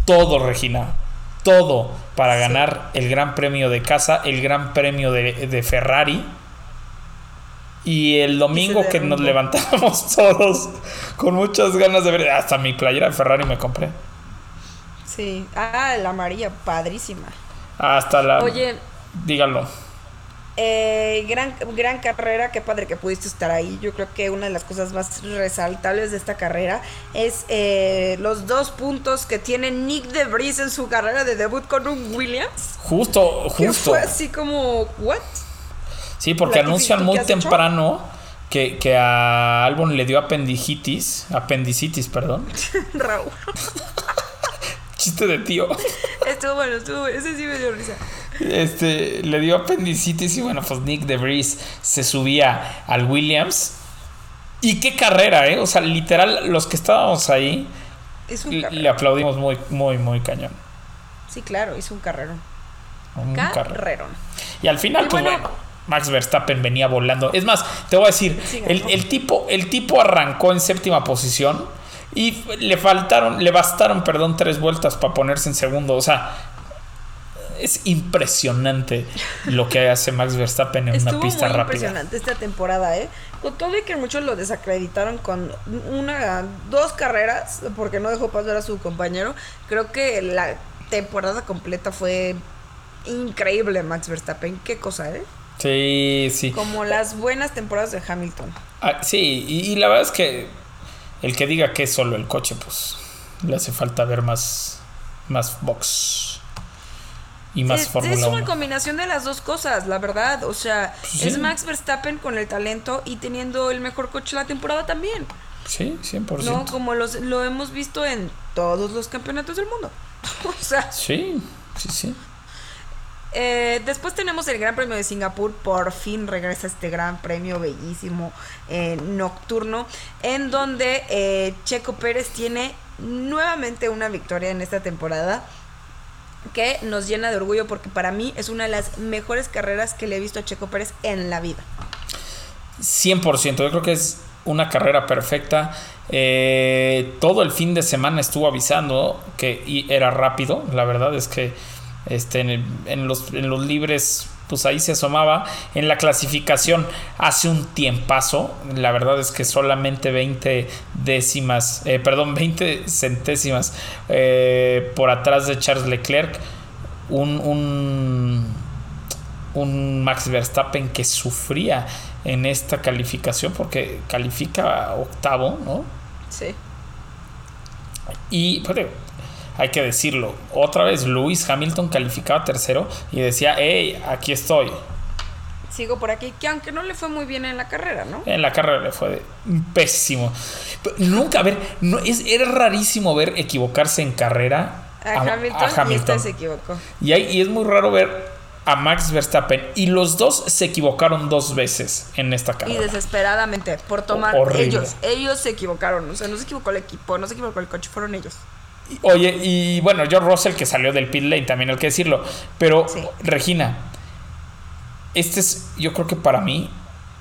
A: todo, Regina. Todo para ganar el Gran Premio de casa, el Gran Premio de, de Ferrari. Y el domingo que nos
F: derrumbó.
A: levantábamos todos con muchas ganas de ver, hasta mi playera de Ferrari me compré.
F: Sí. Ah, la amarilla, padrísima.
A: Hasta la.
F: Oye,
A: Dígalo.
F: eh, gran, gran carrera, qué padre que pudiste estar ahí. Yo creo que una de las cosas más resaltables de esta carrera es eh, los dos puntos que tiene Nick de Vries en su carrera de debut con un Williams.
A: Justo,
F: Que
A: justo.
F: fue así como, ¿what?
A: Sí, porque
F: ¿La
A: anuncian muy temprano que, que a Albon le dio apendicitis. Apendicitis, perdón.
F: Raúl.
A: Chiste de tío.
F: Estuvo bueno, estuvo bueno. Ese sí me dio risa.
A: Este, le dio apendicitis y bueno, pues Nick de Vries se subía al Williams. Y qué carrera, ¿eh? O sea, literal, los que estábamos ahí
F: Es un
A: le,
F: carrero.
A: aplaudimos muy, muy, muy cañón.
F: Sí, claro, hizo un carrerón.
A: Un carrero. Y al final,
F: Y
A: pues
F: bueno-
A: bueno, Max Verstappen venía volando. Es más, te voy a decir, el, tipo, el tipo arrancó en séptima posición y le faltaron, le bastaron, perdón, tres vueltas para ponerse en segundo. O sea, es impresionante lo que hace Max Verstappen en
F: Estuvo
A: una pista
F: muy
A: rápida.
F: impresionante esta temporada, ¿eh? Con todo y que muchos lo desacreditaron con una, dos carreras, porque no dejó pasar a su compañero, creo que la temporada completa fue increíble Max Verstappen. Qué cosa, ¿eh?
A: Sí, sí.
F: Como las buenas temporadas de Hamilton.
A: Ah, sí, y, y la verdad es que el que diga que es solo el coche, pues le hace falta ver más, más box y más
F: es, es una
A: 1.
F: combinación de las dos cosas, la verdad. O sea,
A: Sí.
F: es Max Verstappen con el talento y teniendo el mejor coche la temporada también.
A: Sí, 100%.
F: No, como los, lo hemos visto en todos los campeonatos del mundo. o sea,
A: Sí, sí, sí.
F: Eh, después tenemos el Gran Premio de Singapur. Por fin regresa este Gran Premio bellísimo eh, nocturno, en donde eh, Checo Pérez tiene nuevamente una victoria en esta temporada que nos llena de orgullo porque para mí es una de las mejores carreras que le he visto a Checo Pérez en la vida.
A: 100%. Yo creo que es una carrera perfecta. Todo el fin de semana estuvo avisando que era rápido. La verdad es que este, en, el- en los, en los libres, pues ahí se asomaba. En la clasificación hace un tiempazo. La verdad es que solamente 20 décimas, eh, perdón, 20 centésimas eh, por atrás de Charles Leclerc. Un, un, un Max Verstappen que sufría en esta calificación porque califica octavo, ¿no?
F: Sí.
A: Y digo, hay que decirlo, otra vez Lewis Hamilton calificaba tercero y decía, hey, aquí estoy.
F: Sigo por aquí, que aunque no le fue muy bien en la carrera, ¿no?
A: En la carrera le fue pésimo. Pero nunca, a ver, no, es, era rarísimo ver equivocarse en carrera
F: A, Hamilton, y este se equivocó.
A: Y, hay- y es muy raro ver a Max Verstappen. Y los dos se equivocaron dos veces en esta
F: Y
A: carrera.
F: desesperadamente, por tomar ellos. Ellos se equivocaron. O sea, no se equivocó el equipo, no se equivocó el coche, fueron ellos.
A: Oye, y bueno, George Russell que salió del pit lane, también hay que decirlo. Pero,
F: Sí.
A: Regina, este es, yo creo que para mí,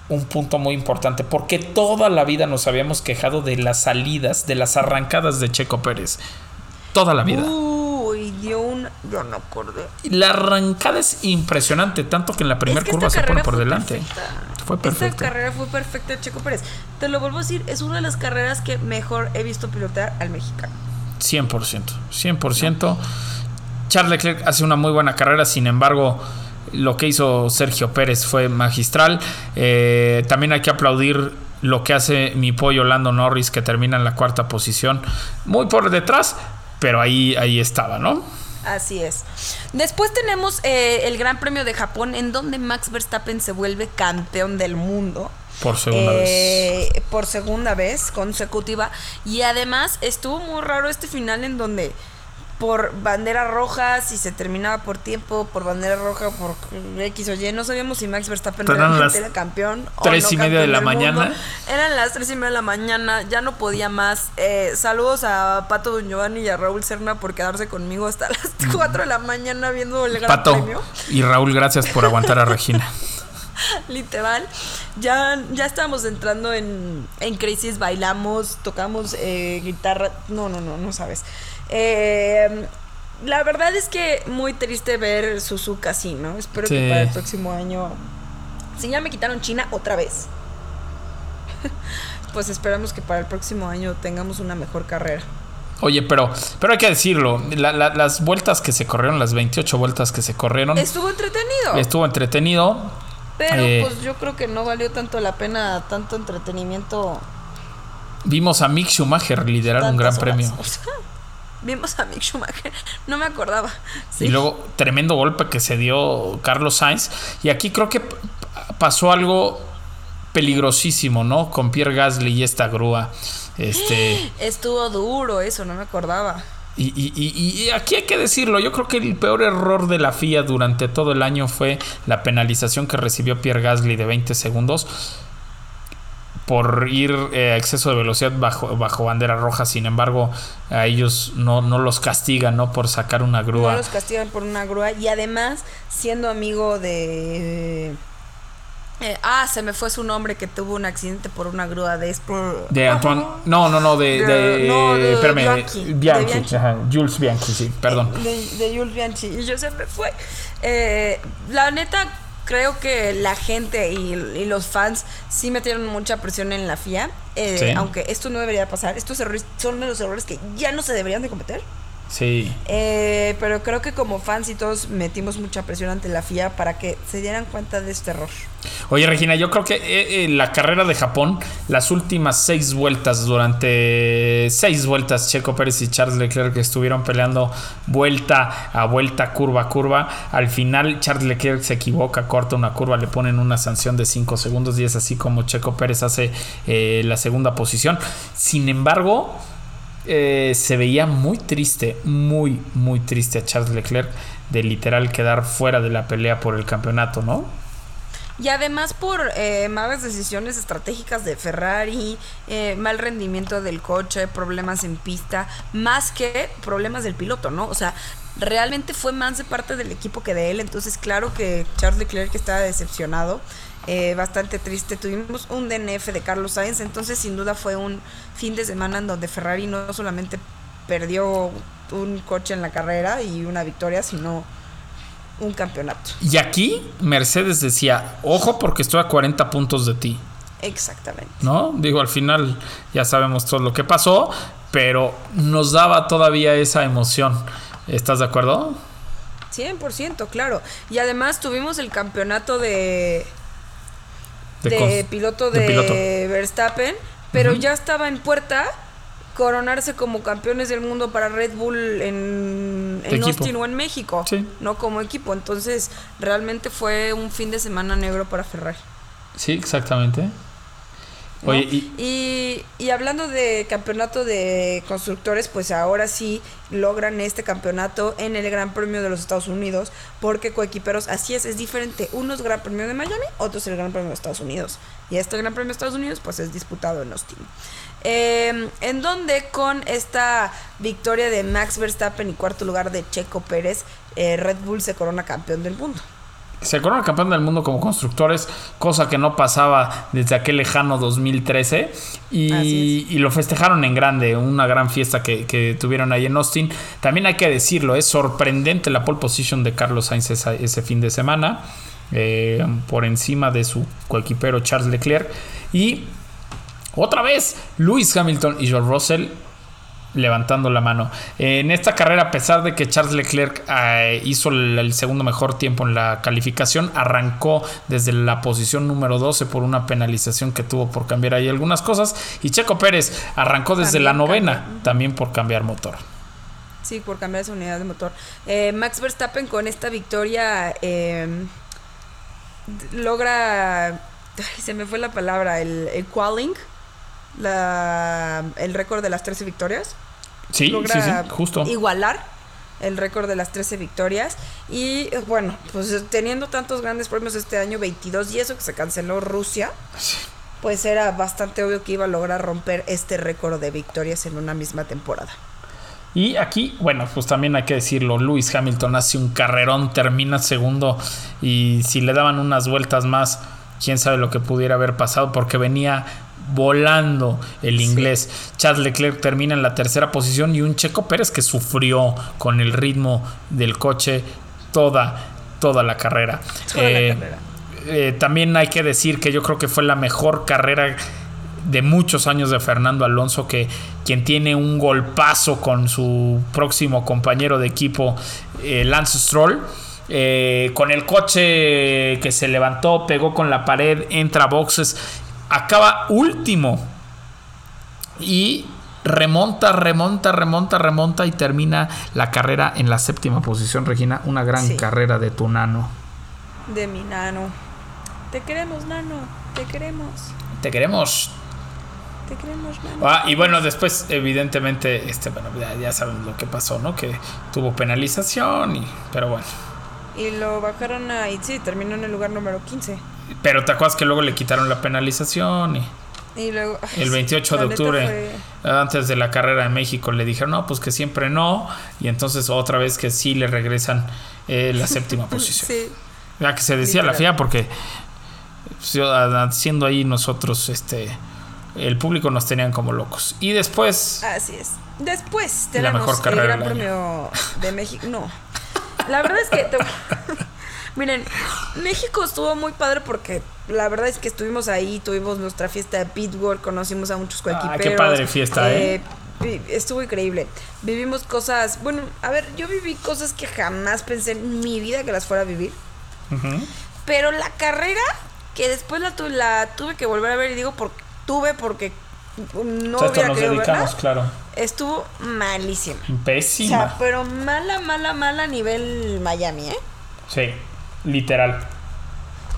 A: un punto muy importante. Porque toda la vida nos habíamos quejado de las salidas, de las arrancadas de Checo Pérez. Toda la vida.
F: Uy, dio un. Yo no acordé.
A: La arrancada es impresionante, tanto que en la primera
F: Es que
A: curva se pone por delante.
F: perfecta.
A: Fue perfecto.
F: Esta carrera fue perfecta de Checo Pérez. Te lo vuelvo a decir, es una de las carreras que mejor he visto pilotear al mexicano.
A: 100%, 100%. Charles Leclerc hace una muy buena carrera, sin embargo, lo que hizo Sergio Pérez fue magistral. Eh, también hay que aplaudir lo que hace mi pollo Lando Norris, que termina en la cuarta posición, muy por detrás, pero ahí, ahí estaba, ¿no?
F: Así es. Después tenemos eh, el Gran Premio de Japón, en donde Max Verstappen se vuelve campeón del mundo.
A: Por segunda vez.
F: Eh, Por segunda vez consecutiva. Y además estuvo muy raro este final en donde por bandera roja, si se terminaba por tiempo, por bandera roja, por X o Y, no sabíamos si Max Verstappen realmente era campeón. o
A: tres
F: no
A: y media de la
F: mundo.
A: mañana.
F: Eran las tres y media de la mañana, ya no podía más. Eh, saludos a Pato Don Giovanni y a Raúl Serna por quedarse conmigo hasta las 4 de la mañana viendo el Gran
A: Pato
F: Premio.
A: y Raúl, gracias por aguantar a Regina.
F: Literal, ya, ya estábamos entrando en, en crisis, bailamos, tocamos eh, guitarra. No, no, no, no sabes. Eh, la verdad es que muy triste ver Suzuka así, ¿no? Espero
A: Sí.
F: que para el próximo año. Si ya me quitaron China otra vez. pues esperamos que para el próximo año tengamos una mejor carrera.
A: Oye, pero, pero hay que decirlo, la- la- las vueltas que se corrieron, las 28 vueltas que se corrieron,
F: Estuvo entretenido.
A: estuvo entretenido.
F: Pero
A: eh,
F: pues yo creo que no valió tanto la pena tanto entretenimiento.
A: Vimos a Mick Schumacher liderar un gran
F: horas.
A: premio.
F: O sea, vimos a Mick Schumacher. No me acordaba. Sí.
A: Y luego, tremendo golpe que se dio Carlos Sainz. Y aquí creo que pasó algo peligrosísimo, ¿no? Con Pierre Gasly y esta grúa. Este.
F: Estuvo duro eso, no me acordaba.
A: Y, y- y- y aquí hay que decirlo, yo creo que el peor error de la FIA durante todo el año fue la penalización que recibió Pierre Gasly de 20 segundos por ir eh, a exceso de velocidad bajo, bajo bandera roja. Sin embargo, a ellos no, no los castigan, ¿no? Por sacar una grúa.
F: No los castigan por una grúa. Y además, siendo amigo de. Eh, ah, se me fue su nombre que tuvo un accidente por una grúa de.
A: De Antoine. No, no, no, de.
F: De-
A: de,
F: no, de
A: espérame,
F: Bianchi, de
A: Bianchi,
F: Bianchi.
A: ajá, Jules Bianchi, sí, perdón.
F: De, de Jules Bianchi. Y yo se me fue. Eh, la neta, creo que la gente y, y los fans sí metieron mucha presión en la FIA. eh,
A: Sí.
F: Aunque esto no debería pasar. Estos errores son de los errores que ya no se deberían de cometer.
A: Sí.
F: Eh, pero creo que como fans y todos metimos mucha presión ante la FIA para que se dieran cuenta de este error.
A: Oye, Regina, yo creo que eh, eh, la carrera de Japón, las últimas seis vueltas, durante seis vueltas, Checo Pérez y Charles Leclerc que estuvieron peleando vuelta a vuelta, curva a curva. Al final, Charles Leclerc se equivoca, corta una curva, le ponen una sanción de cinco segundos y es así como Checo Pérez hace eh, la segunda posición. Sin embargo, eh, se veía muy triste, muy, muy triste a Charles Leclerc de literal quedar fuera de la pelea por el campeonato, ¿no?
F: Y además por eh, malas decisiones estratégicas de Ferrari, eh, mal rendimiento del coche, problemas en pista, más que problemas del piloto, ¿no? O sea, realmente fue más de parte del equipo que de él. Entonces, claro que Charles Leclerc estaba decepcionado, eh, bastante triste. Tuvimos un DNF de Carlos Sainz, entonces sin duda fue un fin de semana en donde Ferrari no solamente perdió un coche en la carrera y una victoria, sino un campeonato.
A: Y aquí Mercedes decía, ojo porque estoy a 40 puntos de ti,
F: Exactamente.
A: ¿no? Digo, al final ya sabemos todo lo que pasó, pero nos daba todavía esa emoción. ¿Estás de acuerdo?
F: 100%, claro. Y además tuvimos el campeonato de,
A: De
F: piloto
A: de
F: de,
A: piloto.
F: Verstappen, pero ya estaba en puerta coronarse como campeones del mundo para Red Bull en, en. Austin o en México,
A: Sí.
F: no como equipo. Entonces, realmente fue un fin de semana negro para Ferrari.
A: Sí, exactamente.
F: ¿No?
A: Oye, y,
F: y, y hablando de campeonato de constructores, pues ahora sí logran este campeonato en el Gran Premio de los Estados Unidos, porque coequiperos, así es, es diferente. Uno es Gran Premio de Miami, otro es el Gran Premio de Estados Unidos. Y este Gran Premio de Estados Unidos, pues es disputado en Austin. Eh, en donde con esta victoria de Max Verstappen y cuarto lugar de Checo Pérez, eh, Red Bull se corona campeón del mundo.
A: Se corona campeón del mundo como constructores, cosa que no pasaba desde aquel lejano 2013.
F: Así
A: Y, y lo festejaron en grande, una gran fiesta que, que tuvieron ahí en Austin. También hay que decirlo, es sorprendente la pole position de Carlos Sainz ese fin de semana, eh, por encima de su coequipero Charles Leclerc. Y otra vez, Lewis Hamilton y George Russell levantando la mano. En esta carrera, a pesar de que Charles Leclerc eh, hizo el, el segundo mejor tiempo en la calificación, arrancó desde la posición número 12 por una penalización que tuvo por cambiar ahí algunas cosas. Y Checo Pérez arrancó desde
F: También
A: la novena,
F: cambió.
A: también por cambiar motor.
F: Sí, por cambiar esa unidad de motor. Eh, Max Verstappen con esta victoria eh, logra, ay, se me fue la palabra, el, el qualing, la, el récord de las 13 victorias.
A: Sí,
F: logra
A: sí, sí, justo.
F: igualar el récord de las 13 victorias. Y eh, bueno, pues teniendo tantos grandes premios este año, 22 y eso que se canceló Rusia, pues era bastante obvio que iba a lograr romper este récord de victorias en una misma temporada.
A: Y aquí, bueno, pues también hay que decirlo, Lewis Hamilton hace un carrerón, termina segundo y si le daban unas vueltas más, quién sabe lo que pudiera haber pasado porque venía volando el inglés. Charles Leclerc termina en la tercera posición y un Checo Pérez que sufrió con el ritmo del coche toda, toda la carrera.
F: Toda la
A: Eh,
F: carrera.
A: eh, también hay que decir que yo creo que fue la mejor carrera de muchos años de Fernando Alonso, que quien tiene un golpazo con su próximo compañero de equipo, eh, Lance Stroll. eh, con el coche que se levantó, pegó con la pared, entra a boxes, acaba último y remonta, remonta, remonta, remonta y termina la carrera en la séptima posición, Regina. Una gran
F: Sí.
A: carrera de tu nano.
F: De mi nano. Te queremos, nano. Te queremos.
A: Te queremos.
F: Te queremos, nano.
A: Ah, y bueno, después, evidentemente, este, bueno, ya, ya saben lo que pasó, ¿no? Que tuvo penalización, y, pero bueno.
F: Y lo bajaron a. Sí, terminó en el lugar número 15.
A: Pero te acuerdas que luego le quitaron la penalización y
F: Y luego.
A: el 28
F: la
A: de octubre,
F: fue-
A: antes de la carrera en México, le dijeron, no, pues que siempre no. Y entonces otra vez que sí le regresan eh, la séptima posición.
F: Sí.
A: Ya que se decía la. FIA porque pues, siendo ahí nosotros, este, el público nos tenían como locos. Y después...
F: Así es. Después
A: La
F: tenemos
A: mejor
F: el
A: carrera
F: Gran
A: del
F: Premio de México. No. La verdad es que. Miren, México estuvo muy padre porque la verdad es que estuvimos ahí, tuvimos nuestra fiesta de Pittsburgh, conocimos a muchos
A: Ah,
F: coequiperos.
A: qué padre fiesta, ¿eh?
F: vi- Estuvo increíble. Vivimos cosas. Bueno, a ver, yo viví cosas que jamás pensé en mi vida que las fuera a vivir. Pero la carrera, que después la, tu- la tuve que volver a ver, y digo por, tuve porque no
A: O sea,
F: hubiera
A: nos
F: querido verla,
A: dedicamos, claro.
F: estuvo malísima. O
A: Pésima.
F: sea, pero mala, mala, mala a nivel Miami, ¿eh?
A: Sí, literal.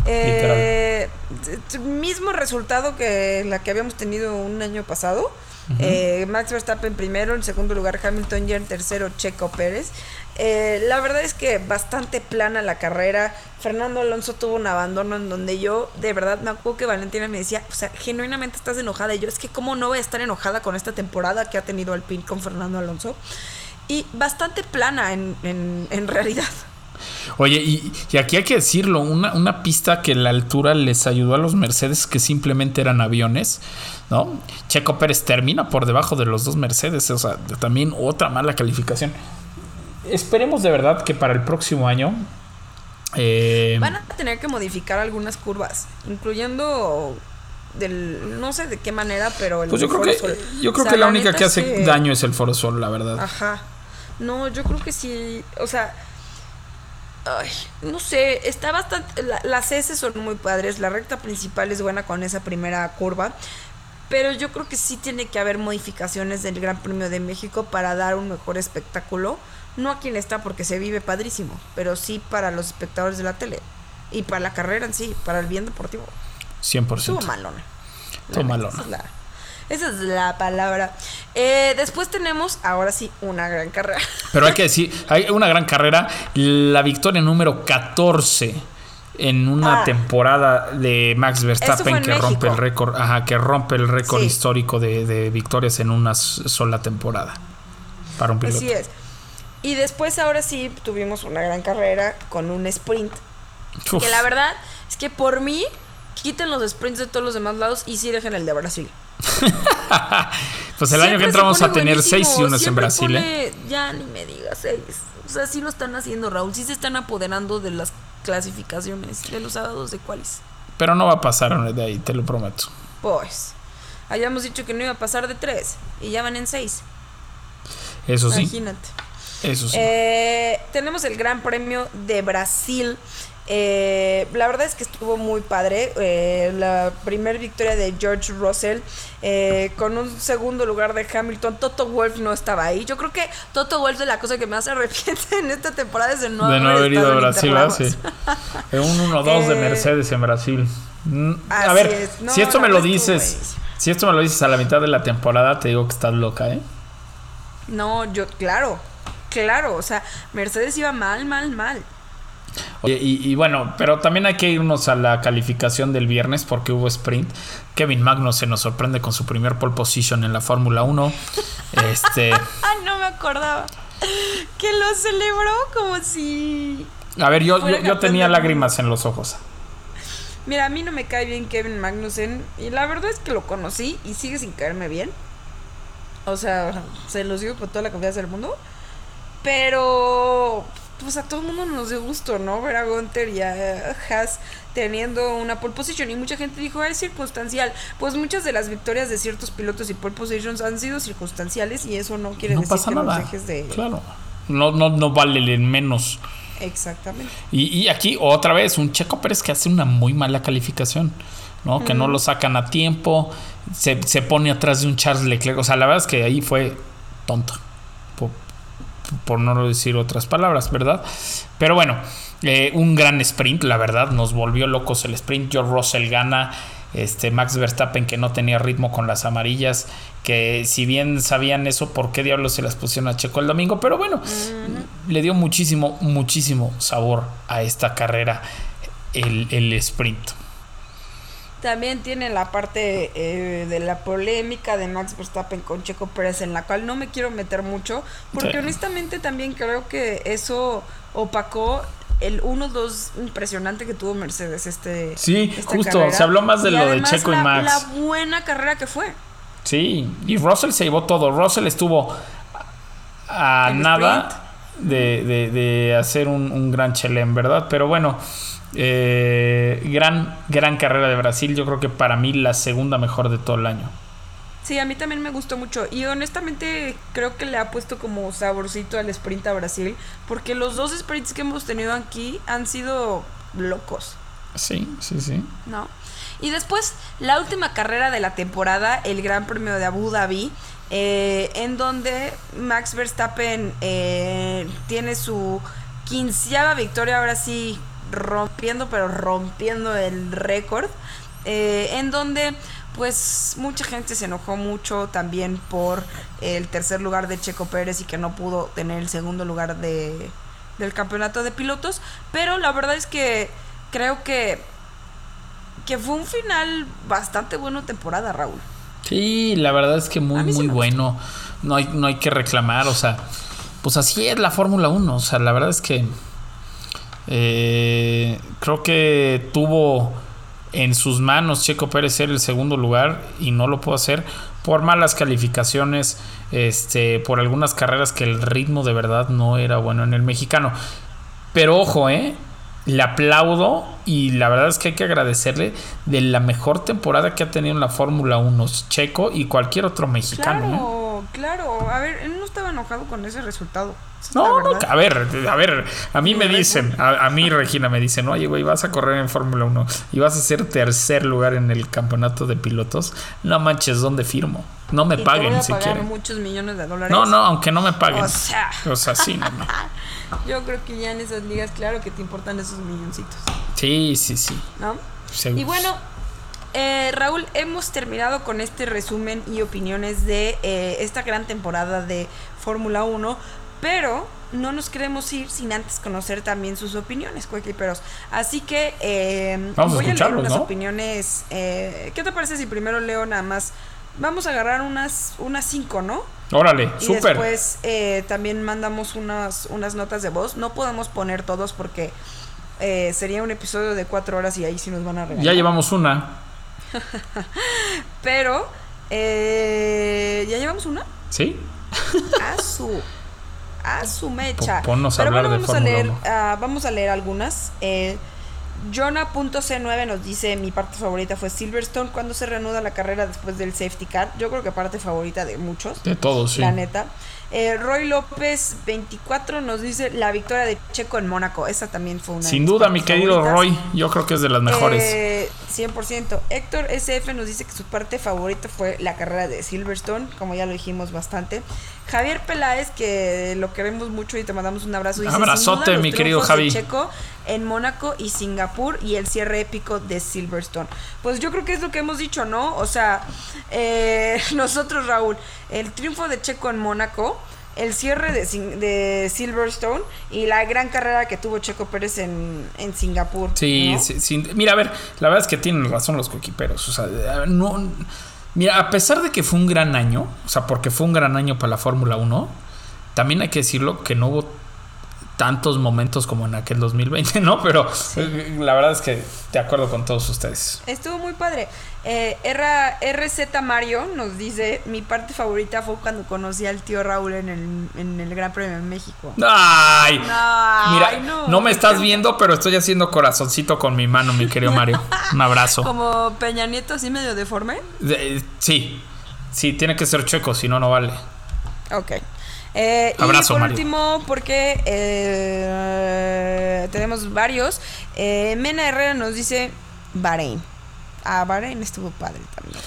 F: Eh, t- mismo resultado que la que habíamos tenido un año pasado. Eh, Max Verstappen primero, en segundo lugar Hamilton y en tercero Checo Pérez. Eh, la verdad es que bastante plana la carrera. Fernando Alonso tuvo un abandono en donde yo, de verdad, me acuerdo que Valentina me decía, o sea, genuinamente estás enojada. Y yo, es que cómo no voy a estar enojada con esta temporada que ha tenido Alpine con Fernando Alonso. Y bastante plana en, en, en realidad.
A: Oye, y, y aquí hay que decirlo, una, una pista que la altura les ayudó a los Mercedes que simplemente eran aviones, ¿no? Checo Pérez termina por debajo de los dos Mercedes, o sea, también otra mala calificación. Esperemos de verdad que para el próximo año... eh,
F: Van a tener que modificar algunas curvas, incluyendo del no sé de qué manera, pero el
A: pues yo creo que,
F: Sol.
A: yo creo
F: O sea,
A: que la única que hace
F: que-
A: daño es el Foro Sol, la verdad.
F: Ajá. No, yo creo que sí, o sea, Ay, no sé, está bastante. la- las S son muy padres. La recta principal es buena con esa primera curva. Pero yo creo que sí tiene que haber modificaciones del Gran Premio de México para dar un mejor espectáculo. No a quien está porque se vive padrísimo, pero sí para los espectadores de la tele. Y para la carrera en sí, para el bien deportivo.
A: 100%.
F: Estuvo malona.
A: Estuvo malona.
F: Esa es la palabra. Eh, después tenemos, ahora sí, una gran carrera.
A: Pero hay que decir, hay una gran carrera. La victoria número 14 en una
F: Ah.
A: temporada de Max Verstappen
F: en
A: que rompe el récord, ajá, que rompe el récord
F: Sí.
A: histórico de, de victorias en una sola temporada para un piloto.
F: Así es. Y después, ahora sí, tuvimos una gran carrera con un sprint.
A: Uf,
F: Que la verdad es que por mí, quiten los sprints de todos los demás lados y sí dejen el de Brasil.
A: pues el año que entramos a tener
F: buenísimo,
A: seis y unas en Brasil, ¿eh?
F: Ya ni me digas seis. O sea, sí lo están haciendo, Raúl. Sí se están apoderando de las clasificaciones de los sábados de cuáles.
A: Pero no va a pasar de ahí, te lo prometo.
F: Pues, habíamos dicho que no iba a pasar de tres y ya van en seis.
A: Eso sí,
F: Imagínate.
A: eso sí.
F: Eh, tenemos el Gran Premio de Brasil. Eh, la verdad es que estuvo muy padre. Eh, la primera victoria de George Russell eh, con un segundo lugar de Hamilton. Toto Wolf no estaba ahí. Yo creo que Toto Wolf es la cosa que más arrepiente en esta temporada es de no,
A: de no haber ido a Brasil, ¿verdad?
F: Interlagos.
A: Sí. Un 1-2 de
F: Eh,
A: Mercedes en Brasil. Mm, A ver,
F: es. No,
A: si esto me lo dices, si esto me lo dices a la mitad de la temporada, te digo que estás loca, ¿eh?
F: No, yo, claro, claro. O sea, Mercedes iba mal, mal, mal.
A: Oye, y, y bueno, pero también hay que irnos a la calificación del viernes porque hubo sprint. Kevin Magnussen nos sorprende con su primer pole position en la Fórmula 1. Este,
F: Ah, no me acordaba. Que lo celebró como si
A: a ver, yo, yo, yo tenía lágrimas en los ojos.
F: Mira, a mí no me cae bien Kevin Magnussen y la verdad es que lo conocí y sigue sin caerme bien. O sea, se los digo con toda la confianza del mundo. Pero, pues a todo el mundo nos dio gusto, ¿no? Ver a Gunter y a Haas teniendo una pole position. Y mucha gente dijo, "Ah, es circunstancial. Pues muchas de las victorias de ciertos pilotos y pole positions han sido circunstanciales y eso no quiere
A: No
F: decir
A: pasa
F: que
A: nada.
F: los dejes de...
A: Claro. No, no, no vale el menos.
F: Exactamente.
A: Y, y aquí otra vez un Checo Pérez que hace una muy mala calificación, ¿no? Que no lo sacan a tiempo, se, se pone atrás de un Charles Leclerc. O sea, la verdad es que ahí fue tonto, por no decir otras palabras, ¿verdad? Pero bueno, eh, un gran sprint, la verdad, nos volvió locos el sprint. George Russell gana. Este Max Verstappen que no tenía ritmo con las amarillas, que si bien sabían eso, ¿por qué diablos se las pusieron a Checo el domingo? Pero bueno, le dio muchísimo, muchísimo sabor a esta carrera el, el sprint.
F: También tiene la parte eh, de la polémica de Max Verstappen con Checo Pérez, en la cual no me quiero meter mucho, porque
A: Sí.
F: honestamente también creo que eso opacó el 1-2 impresionante que tuvo Mercedes este
A: Sí, justo,
F: carrera.
A: se habló más de
F: Y
A: lo de Checo y
F: la-
A: Max.
F: La buena carrera que fue.
A: Sí, y Russell se llevó todo. Russell estuvo a nada de, de- de hacer un, un gran chelén, ¿verdad? Pero bueno, eh, gran, gran carrera de Brasil. Yo creo que para mí la segunda mejor de todo el año.
F: Sí, a mí también me gustó mucho y honestamente creo que le ha puesto como saborcito al sprint a Brasil, porque los dos sprints que hemos tenido aquí han sido locos.
A: Sí, sí, sí.
F: ¿no? Y después, la última carrera de la temporada, el Gran Premio de Abu Dhabi, eh, en donde Max Verstappen eh, tiene su quinceava victoria, ahora sí, rompiendo, pero rompiendo el récord, eh, en donde pues mucha gente se enojó mucho también por el tercer lugar de Checo Pérez y que no pudo tener el segundo lugar de, del campeonato de pilotos, pero la verdad es que creo que que fue un final bastante bueno temporada, Raúl.
A: Sí, la verdad es que muy, muy bueno. No hay, no hay que reclamar, o sea, pues así es la Fórmula 1. O sea, la verdad es que eh, creo que tuvo en sus manos Checo Pérez ser el segundo lugar y no lo pudo hacer por malas calificaciones, este, por algunas carreras que el ritmo de verdad no era bueno en el mexicano. Pero ojo, eh, le aplaudo y la verdad es que hay que agradecerle de la mejor temporada que ha tenido en la Fórmula 1 Checo y cualquier otro mexicano. ¿eh?
F: Claro, claro. A ver, estaba enojado con ese resultado. Esa
A: No, no, a ver, a ver, a mí me dicen, a, a mí Regina me dicen, oye, güey, vas a correr en Fórmula 1 y vas a ser tercer lugar en el campeonato de pilotos. No manches, ¿dónde firmo? No me
F: Y te
A: paguen
F: voy a
A: si
F: pagar
A: quieren.
F: muchos millones de dólares.
A: No, no, aunque no me paguen.
F: O sea.
A: O sea, sí, no, no.
F: Yo creo que ya en esas ligas, claro que te importan esos milloncitos,
A: Sí, sí, sí.
F: ¿no?
A: Seguro.
F: Y bueno, eh, Raúl, hemos terminado con este resumen y opiniones de eh, esta gran temporada de Fórmula 1, pero no nos queremos ir sin antes conocer también sus opiniones, coequiperos. Así que eh,
A: Vamos a
F: voy a leer
A: escucharlos,
F: unas
A: ¿no?
F: opiniones. eh, ¿Qué te parece si primero leo nada más? Vamos a agarrar unas, unas cinco, ¿no?
A: Órale,
F: Y
A: súper.
F: después eh, también mandamos unas, unas notas de voz. No podemos poner todos porque eh, sería un episodio de cuatro horas y ahí sí nos van a regalar.
A: Ya llevamos una.
F: Pero, eh, ¿ya llevamos una?
A: ¿Sí?
F: A su. A su mecha.
A: Po- ponnos a
F: Pero
A: hablar
F: bueno,
A: de
F: vamos a leer, ah, vamos a leer algunas. Eh, Jonah.c9 nos dice mi parte favorita fue Silverstone cuando se reanuda la carrera después del safety car. Yo creo que parte favorita de muchos.
A: De todos, sí.
F: La neta. Eh, Roy López 24 nos dice la victoria de Checo en Mónaco. Esa también fue una.
A: Sin duda, mi querido
F: favoritas.
A: Roy, yo creo que es de las mejores.
F: Eh, 100%. Héctor SF nos dice que su parte favorita fue la carrera de Silverstone, como ya lo dijimos bastante. Javier Peláez, que lo queremos mucho y te mandamos un abrazo. Dice,
A: Abrazote,
F: "Sin duda, los
A: mi querido Javi".
F: Checo en Mónaco y Singapur y el cierre épico de Silverstone. Pues yo creo que es lo que hemos dicho, ¿no? O sea, eh, nosotros, Raúl, el triunfo de Checo en Mónaco. El cierre de, Silverstone y la gran carrera que tuvo Checo Pérez en, en Singapur.
A: Sí,
F: ¿no?
A: sí, sí. Mira, a ver, la verdad es que tienen razón los coquiperos. O sea, no. Mira, a pesar de que fue un gran año, o sea, porque fue un gran año para la Fórmula 1, también hay que decirlo que no hubo tantos momentos como en aquel 2020, ¿no? Pero eh, la verdad es que de acuerdo con todos ustedes.
F: Estuvo muy padre. Eh, R- RZ Mario nos dice, mi parte favorita fue cuando conocí al tío Raúl en el, en el Gran Premio de México.
A: ¡Ay!
F: Ay,
A: Mira,
F: no.
A: no, me estás viendo, pero estoy haciendo corazoncito con mi mano, mi querido Mario. Un abrazo.
F: Como Peña Nieto, así medio deforme.
A: De- sí, sí, tiene que ser checo, si no, no vale.
F: Ok. Eh,
A: Abrazo,
F: y por
A: Mario.
F: último, porque eh, tenemos varios, eh, Mena Herrera nos dice Bahrein. Ah, Bahrein estuvo padre también.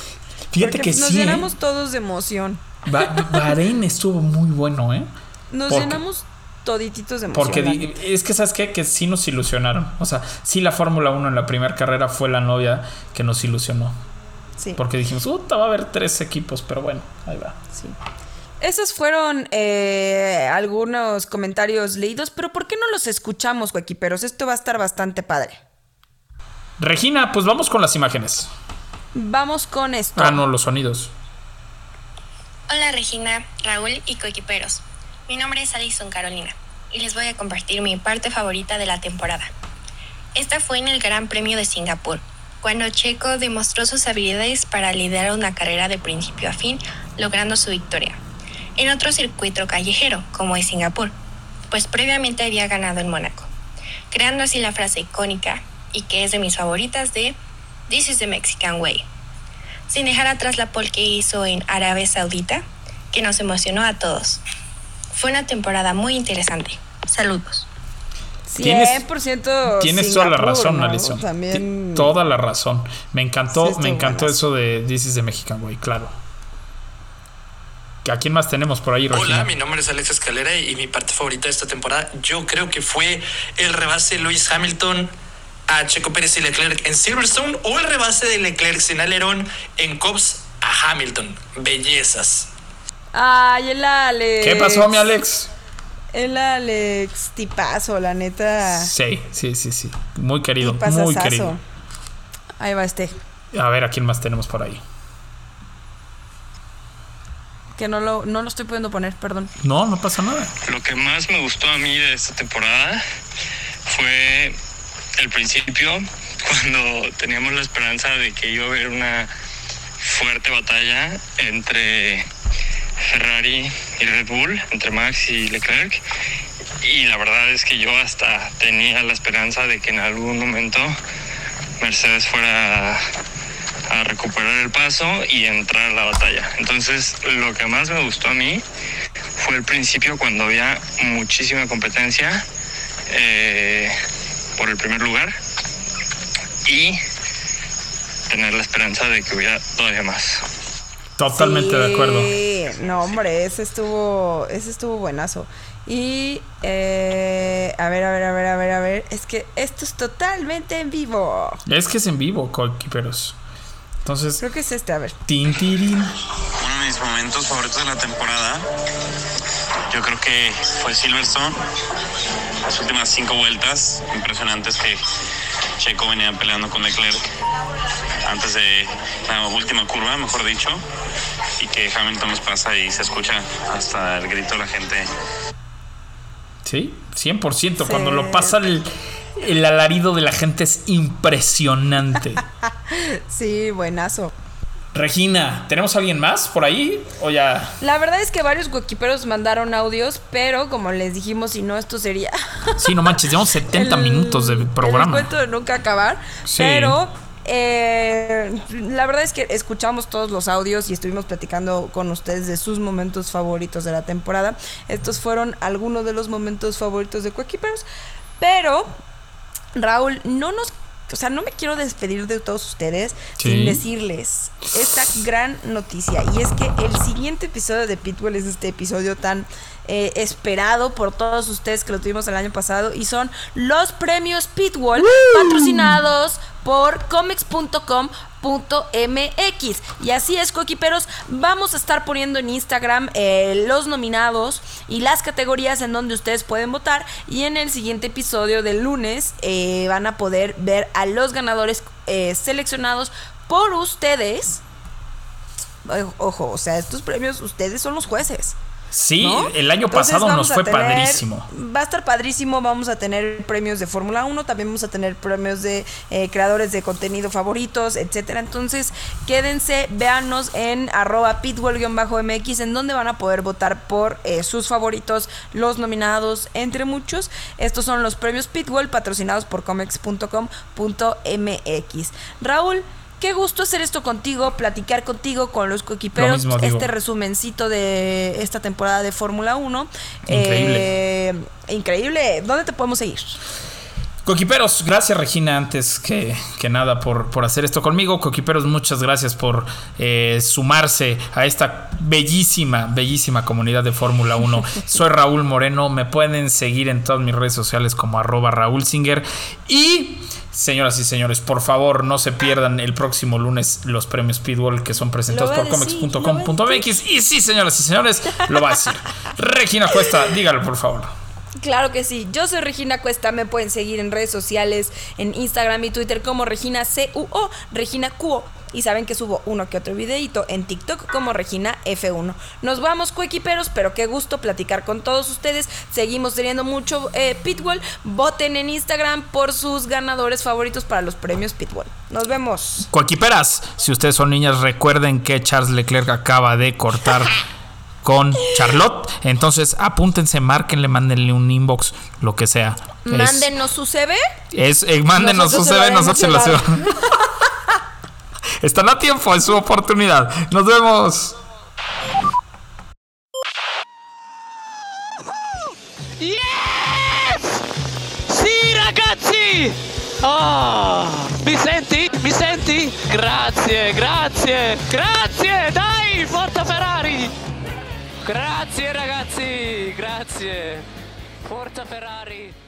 A: Fíjate
F: Porque
A: que
F: nos
A: sí. ¿eh?
F: llenamos todos de emoción.
A: Ba- Bahrein estuvo muy bueno, ¿eh?
F: Nos
A: Porque-
F: llenamos todititos de emoción.
A: Porque es que, ¿sabes qué? Que sí nos ilusionaron. O sea, sí la Fórmula 1 en la primera carrera fue la novia que nos ilusionó.
F: Sí.
A: Porque dijimos, puta, va a haber tres equipos, pero bueno, ahí va.
F: Sí. Esos fueron eh, algunos comentarios leídos, pero ¿por qué no los escuchamos, Pero Esto va a estar bastante padre.
A: Regina, pues vamos con las imágenes.
F: Vamos con esto.
A: Ah, no, los sonidos.
D: Hola Regina, Raúl y coequiperos. Mi nombre es Alison Carolina y les voy a compartir mi parte favorita de la temporada. Esta fue en el Gran Premio de Singapur, cuando Checo demostró sus habilidades para liderar una carrera de principio a fin, logrando su victoria. En otro circuito callejero, como es Singapur, pues previamente había ganado en Mónaco, creando así la frase icónica y que es de mis favoritas de This is the Mexican Way sin dejar atrás la pole que hizo en Arabia Saudita, que nos emocionó a todos. Fue una temporada muy interesante. Saludos.
F: 100%
A: Tienes toda la razón,
F: ¿no?
A: Alison.
F: También.
A: Toda la razón. Me encantó,
F: Sí,
A: me encantó
F: buenazo.
A: eso de This is the Mexican Way, claro. ¿A quién más tenemos por ahí, Regina?
E: Hola, mi nombre es Alex Escalera y mi parte favorita de esta temporada yo creo que fue el rebase de Lewis Hamilton a Checo Pérez y Leclerc en Silverstone o el rebase de Leclerc sin alerón en Cobbs a Hamilton. Bellezas.
F: Ay, el Alex.
A: ¿Qué pasó, mi Alex?
F: El Alex, tipazo, la neta.
A: Sí, sí, sí, sí. Muy querido, muy querido.
F: Ahí va este.
A: A ver, ¿a quién más tenemos por ahí?
F: Que no lo, no lo estoy pudiendo poner, perdón.
A: No, no pasa nada.
G: Lo que más me gustó a mí de esta temporada fue el principio, cuando teníamos la esperanza de que iba a haber una fuerte batalla entre Ferrari y Red Bull, entre Max y Leclerc. Y la verdad es que yo hasta tenía la esperanza de que en algún momento Mercedes fuera a recuperar el paso y entrar a la batalla. Entonces, lo que más me gustó a mí fue el principio cuando había muchísima competencia eh, por el primer lugar y tener la esperanza de que hubiera todavía más.
A: Totalmente de acuerdo.
F: Sí, No, hombre, ese estuvo, ese estuvo buenazo. Y, eh, a ver, a ver, a ver, a ver, a ver. Es que esto es totalmente en vivo.
A: Es que es en vivo, coequiperos. Entonces,
F: Creo que es este, a ver.
A: tin, tirin.
H: Uno de mis momentos favoritos de la temporada, yo creo que fue Silverstone. Las últimas cinco vueltas impresionantes que Checo venía peleando con Leclerc antes de la última curva, mejor dicho, y que Hamilton nos pasa y se escucha hasta el grito de la gente.
A: Sí, 100%. Cuando lo pasa el, el alarido de la gente es impresionante.
F: Sí, buenazo.
A: Regina, ¿tenemos a alguien más por ahí? ¿O ya?
F: La verdad es que varios coequiperos mandaron audios, pero como les dijimos, si no, esto sería
A: Sí, no manches, llevamos 70
F: el-
A: minutos de
F: El
A: programa.
F: cuento de nunca acabar.
A: Sí.
F: Pero eh, la verdad es que escuchamos todos los audios y estuvimos platicando con ustedes de sus momentos favoritos de la temporada. Estos fueron algunos de los momentos favoritos de Coequiperos. Pero, Raúl, no nos. O sea, no me quiero despedir de todos ustedes
A: Sí.
F: sin decirles esta gran noticia. Y es que el siguiente episodio de Pitbull es este episodio tan eh, esperado por todos ustedes que lo tuvimos el año pasado. Y son los premios Pitbull patrocinados por comics.com.mx. Y así es, coquiperos. Vamos a estar poniendo en Instagram eh, los nominados y las categorías en donde ustedes pueden votar. Y en el siguiente episodio del lunes eh, van a poder ver a los ganadores eh, seleccionados por ustedes. Ojo, o sea, estos premios, ustedes son los jueces.
A: Sí,
F: ¿no?
A: el año
F: Entonces
A: pasado nos fue
F: tener-
A: padrísimo.
F: Va a estar padrísimo. Vamos a tener premios de Fórmula 1, también vamos a tener premios de eh, creadores de contenido favoritos, etcétera. Entonces, quédense, véanos en arroba pitbull-mx, en donde van a poder votar por eh, sus favoritos, los nominados, entre muchos. Estos son los premios Pitbull patrocinados por comex.com.mx. Raúl. Qué gusto hacer esto contigo, platicar contigo con los coequiperos,
A: digo.
F: este resumencito de esta temporada de Fórmula 1.
A: Increíble.
F: Eh, increíble. ¿Dónde te podemos seguir?
A: Coquiperos, gracias Regina antes que, que nada por, por hacer esto conmigo. Coquiperos, muchas gracias por eh, sumarse a esta bellísima, bellísima comunidad de Fórmula 1. Soy Raúl Moreno, me pueden seguir en todas mis redes sociales como arroba Raúl Singer. Y, señoras y señores, por favor no se pierdan el próximo lunes los premios Pitbull que son presentados por comics.com.mx. Y sí, señoras y señores, lo va a decir. Regina Cuesta, dígalo por favor.
F: Claro que sí. Yo soy Regina Cuesta. Me pueden seguir en redes sociales, en Instagram y Twitter como Regina CUO, Regina QO. Y saben que subo uno que otro videito en TikTok como Regina F1. Nos vamos, coequiperos, pero qué gusto platicar con todos ustedes. Seguimos teniendo mucho eh, Pitbull. Voten en Instagram por sus ganadores favoritos para los premios Pitbull. Nos vemos.
A: Coequiperas, si ustedes son niñas, recuerden que Charles Leclerc acaba de cortar con Charlotte. Entonces, apúntense, márquenle, mándenle un inbox, lo que sea. Es-
F: Mándenos su CV.
A: Es, eh, mándenos
F: Nosotros
A: su CV, nosotros se lo
F: llegar.
A: hacemos. Están a tiempo, es su oportunidad. Nos vemos.
I: Sì, ragazzi! Oh, mi senti? Mi senti? Grazie, grazie, grazie! Dai, forza Ferrari! Grazie ragazzi, grazie! Forza Ferrari!